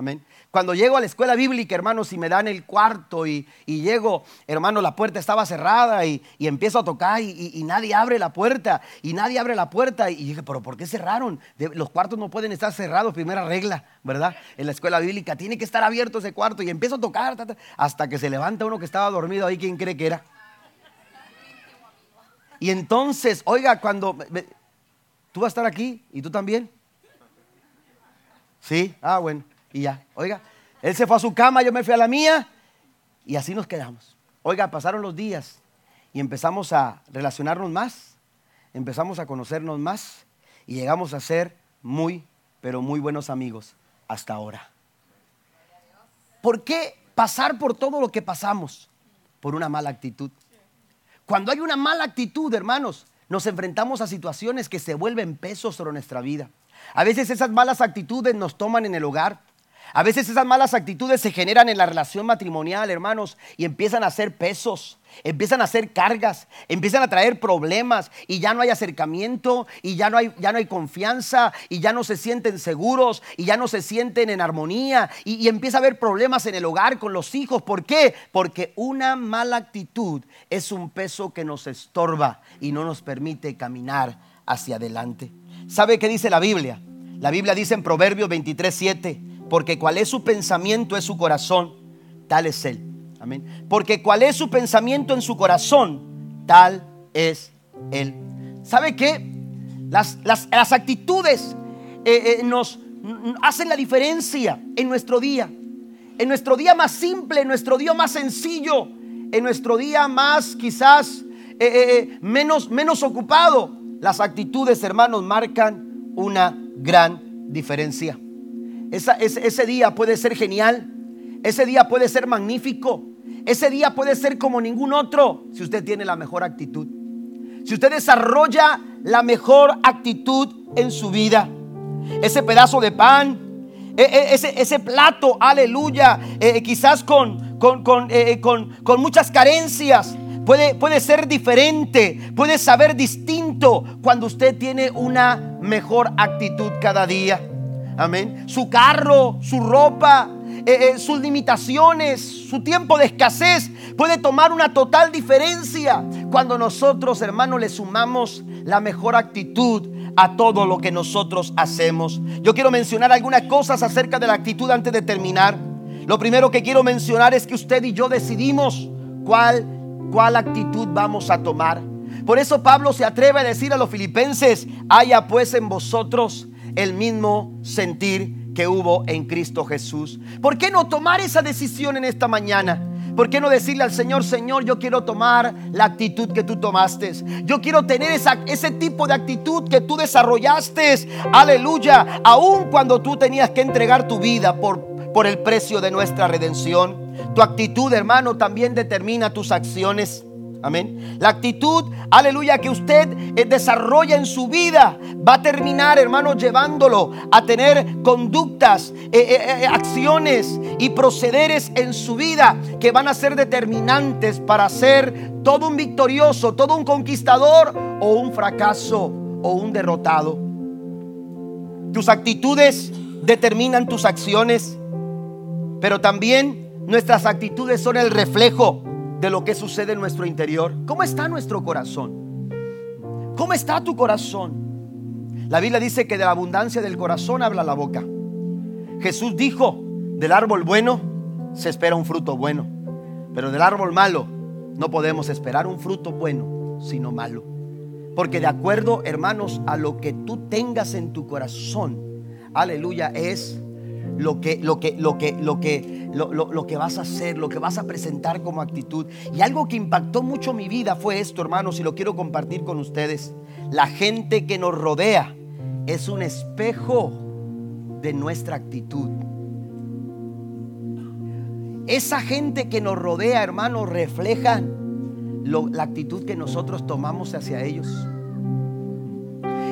Amén. Cuando llego a la escuela bíblica, hermanos, y me dan el cuarto y, llego, hermano, la puerta estaba cerrada y, empiezo a tocar y, nadie abre la puerta y nadie abre la puerta. Y dije, pero ¿por qué cerraron? los cuartos no pueden estar cerrados, primera regla, ¿verdad? En la escuela bíblica tiene que estar abierto ese cuarto y empiezo a tocar hasta que se levanta uno que estaba dormido ahí, ¿quién cree que era? Y entonces, oiga, cuando... ¿Tú vas a estar aquí? ¿Y tú también? Sí, ah, bueno. Y ya, oiga, él se fue a su cama, yo me fui a la mía y así nos quedamos. Oiga, pasaron los días y empezamos a relacionarnos más, empezamos a conocernos más y llegamos a ser muy, pero muy buenos amigos hasta ahora. ¿Por qué pasar por todo lo que pasamos? Por una mala actitud. Cuando hay una mala actitud, hermanos, nos enfrentamos a situaciones que se vuelven pesos sobre nuestra vida. A veces esas malas actitudes nos toman en el hogar. A veces esas malas actitudes se generan en la relación matrimonial, hermanos, y empiezan a ser pesos, empiezan a ser cargas, empiezan a traer problemas y ya no hay acercamiento y ya no hay, ya no hay confianza y ya no se sienten seguros y ya no se sienten en armonía y, y empieza a haber problemas en el hogar con los hijos. ¿Por qué? Porque una mala actitud es un peso que nos estorba y no nos permite caminar hacia adelante. ¿Sabe qué dice la Biblia? La Biblia dice en Proverbios 23, 7 porque cual es su pensamiento es su corazón, tal es él. Amén. Porque cual es su pensamiento en su corazón, tal es él. ¿Sabe qué? Las, las, actitudes eh, eh, nos hacen la diferencia en nuestro día. En nuestro día más simple, en nuestro día más sencillo, en nuestro día más quizás eh, menos, menos ocupado. Las actitudes, hermanos, marcan una gran diferencia ese, día puede ser genial. Ese día puede ser magnífico. Ese día puede ser como ningún otro si usted tiene la mejor actitud. Si usted desarrolla la mejor actitud en su vida. Ese pedazo de pan, e, e, ese, ese plato, aleluya, eh, quizás con, con, eh, con, con, muchas carencias. Puede, puede ser diferente, puede saber distinto cuando usted tiene una mejor actitud cada día. Amén. Su carro, su ropa, eh, eh, sus limitaciones, su tiempo de escasez puede tomar una total diferencia cuando nosotros, hermanos, le sumamos la mejor actitud a todo lo que nosotros hacemos. Yo quiero mencionar algunas cosas acerca de la actitud antes de terminar. Lo primero que quiero mencionar es que usted y yo decidimos cuál, cuál actitud vamos a tomar. Por eso Pablo se atreve a decir a los filipenses, haya pues en vosotros el mismo sentir que hubo en Cristo Jesús. ¿Por qué no tomar esa decisión en esta mañana? ¿Por qué no decirle al Señor, Señor, yo quiero tomar la actitud que tú tomaste? Yo quiero tener esa, ese tipo de actitud que tú desarrollaste. Aleluya. Aun cuando tú tenías que entregar tu vida por, por el precio de nuestra redención. Tu actitud, hermano, también determina tus acciones. Amén. La actitud, aleluya, que usted eh, desarrolla en su vida va a terminar, hermano, llevándolo a tener conductas, eh, eh, acciones y procederes en su vida que van a ser determinantes para ser todo un victorioso, todo un conquistador o un fracaso o un derrotado. Tus actitudes determinan tus acciones, pero también nuestras actitudes son el reflejo de lo que sucede en nuestro interior. ¿Cómo está nuestro corazón? ¿Cómo está tu corazón? La Biblia dice que de la abundancia del corazón habla la boca. Jesús dijo, del árbol bueno se espera un fruto bueno, pero del árbol malo no podemos esperar un fruto bueno, sino malo. Porque de acuerdo, hermanos, a lo que tú tengas en tu corazón, aleluya, es lo que, lo que, lo que, lo que, lo, que vas a hacer, lo que vas a presentar como actitud. Y algo que impactó mucho mi vida fue esto, hermanos, y lo quiero compartir con ustedes. La gente que nos rodea es un espejo de nuestra actitud. Esa gente que nos rodea, hermanos, refleja la actitud que nosotros tomamos hacia ellos.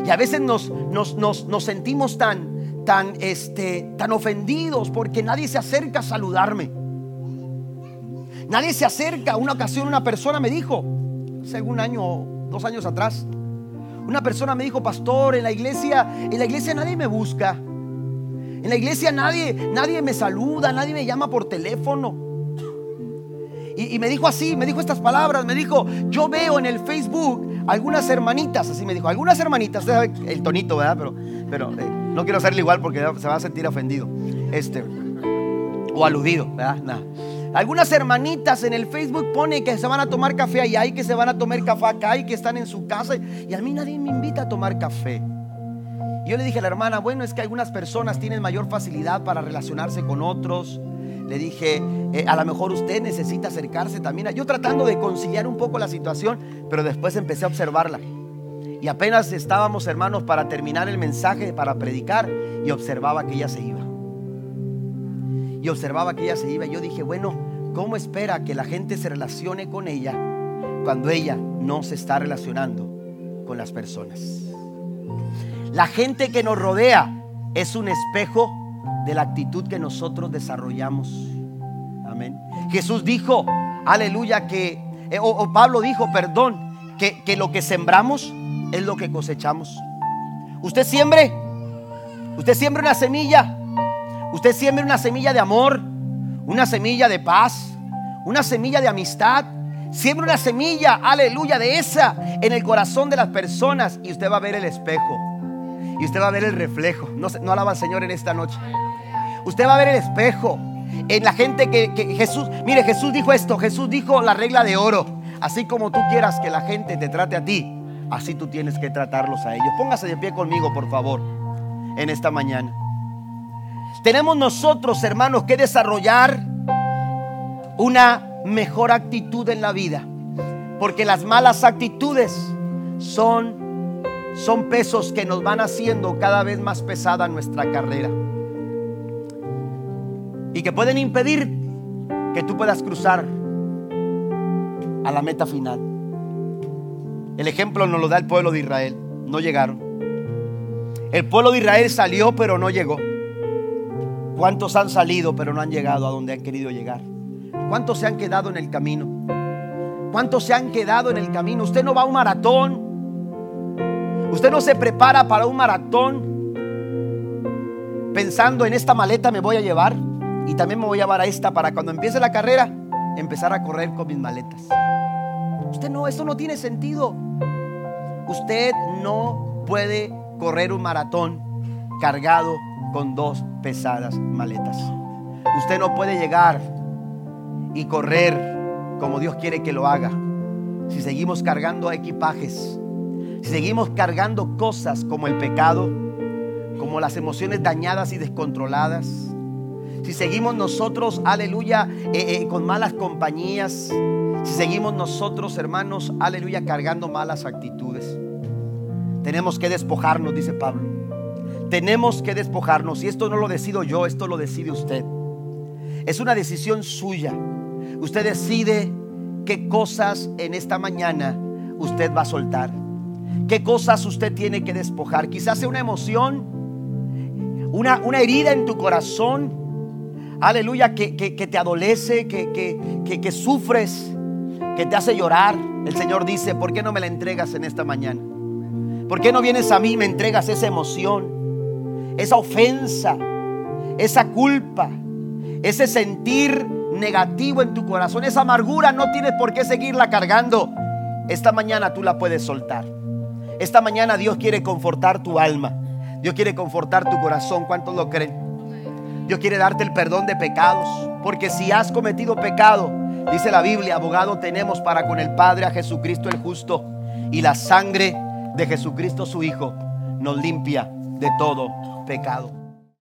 Y a veces nos, nos, nos sentimos tan, tan, este, tan ofendidos porque nadie se acerca a saludarme. Nadie se acerca. Una ocasión una persona me dijo, hace un año, dos años atrás, una persona me dijo, pastor, en la iglesia, en la iglesia nadie me busca. En la iglesia nadie, nadie me saluda, nadie me llama por teléfono. Y, me dijo así, me dijo estas palabras, me dijo, yo veo en el Facebook algunas hermanitas, así me dijo, algunas hermanitas, el tonito, ¿verdad? Pero, pero eh, no quiero hacerle igual porque se va a sentir ofendido. Este, o aludido, ¿verdad? Algunas hermanitas en el Facebook pone que se van a tomar café allá y que se van a tomar café acá y que están en su casa. Y a mí nadie me invita a tomar café. yo le dije a la hermana, bueno, es que algunas personas tienen mayor facilidad para relacionarse con otros. Le dije, eh, a lo mejor usted necesita acercarse también. Yo tratando de conciliar un poco la situación, pero después empecé a observarla. Y apenas estábamos, hermanos, para terminar el mensaje, para predicar, y observaba que ella se iba. Y observaba que ella se iba. Y yo dije, bueno, ¿cómo espera que la gente se relacione con ella cuando ella no se está relacionando con las personas. La gente que nos rodea es un espejo de la actitud que nosotros desarrollamos. Amén. Jesús dijo, aleluya, que, eh, o, Pablo dijo, perdón, que, que lo que sembramos es lo que cosechamos. Usted siembre, usted siembre una semilla, usted siembre una semilla de amor, una semilla de paz, una semilla de amistad. Siembre una semilla, aleluya, de esa en el corazón de las personas y usted va a ver el espejo y usted va a ver el reflejo. No, no alaba al Señor en esta noche. Usted va a ver el espejo en la gente que, que Jesús, mire, Jesús dijo esto, Jesús dijo la regla de oro. Así como tú quieras que la gente te trate a ti, así tú tienes que tratarlos a ellos. Póngase de pie conmigo, por favor, en esta mañana. Tenemos nosotros, hermanos, que desarrollar una mejor actitud en la vida. Porque las malas actitudes son, son pesos que nos van haciendo cada vez más pesada nuestra carrera. Y que pueden impedir que tú puedas cruzar a la meta final. El ejemplo nos lo da el pueblo de Israel. No llegaron. El pueblo de Israel salió pero no llegó. ¿Cuántos han salido pero no han llegado a donde han querido llegar? ¿Cuántos se han quedado en el camino? ¿Cuántos se han quedado en el camino? Usted no va a un maratón. Usted no se prepara para un maratón pensando en esta maleta me voy a llevar y también me voy a llevar a esta para cuando empiece la carrera empezar a correr con mis maletas. Usted no, eso no tiene sentido. Usted no puede correr un maratón cargado con dos pesadas maletas. Usted no puede llegar y correr como Dios quiere que lo haga. Si seguimos cargando equipajes, si seguimos cargando cosas como el pecado, como las emociones dañadas y descontroladas, si seguimos nosotros, aleluya, eh, eh, con malas compañías, si seguimos nosotros, hermanos, aleluya, cargando malas actitudes, tenemos que despojarnos, dice Pablo. Tenemos que despojarnos. Y esto no lo decido yo, esto lo decide usted. Es una decisión suya. Usted decide qué cosas en esta mañana usted va a soltar. ¿Qué cosas usted tiene que despojar? Quizás sea una emoción, una, una herida en tu corazón, aleluya, que, te adolece, que, que, sufres, que te hace llorar. El Señor dice, ¿por qué no me la entregas en esta mañana? ¿Por qué no vienes a mí y me entregas esa emoción, esa ofensa, esa culpa, ese sentir negativo en tu corazón, esa amargura, no tienes por qué seguirla cargando. Esta mañana tú la puedes soltar. Esta mañana Dios quiere confortar tu alma. Dios quiere confortar tu corazón. ¿Cuántos lo creen? Dios quiere darte el perdón de pecados. Porque si has cometido pecado, dice la Biblia, abogado tenemos para con el Padre a Jesucristo el justo. Y la sangre de Jesucristo su Hijo nos limpia de todo pecado.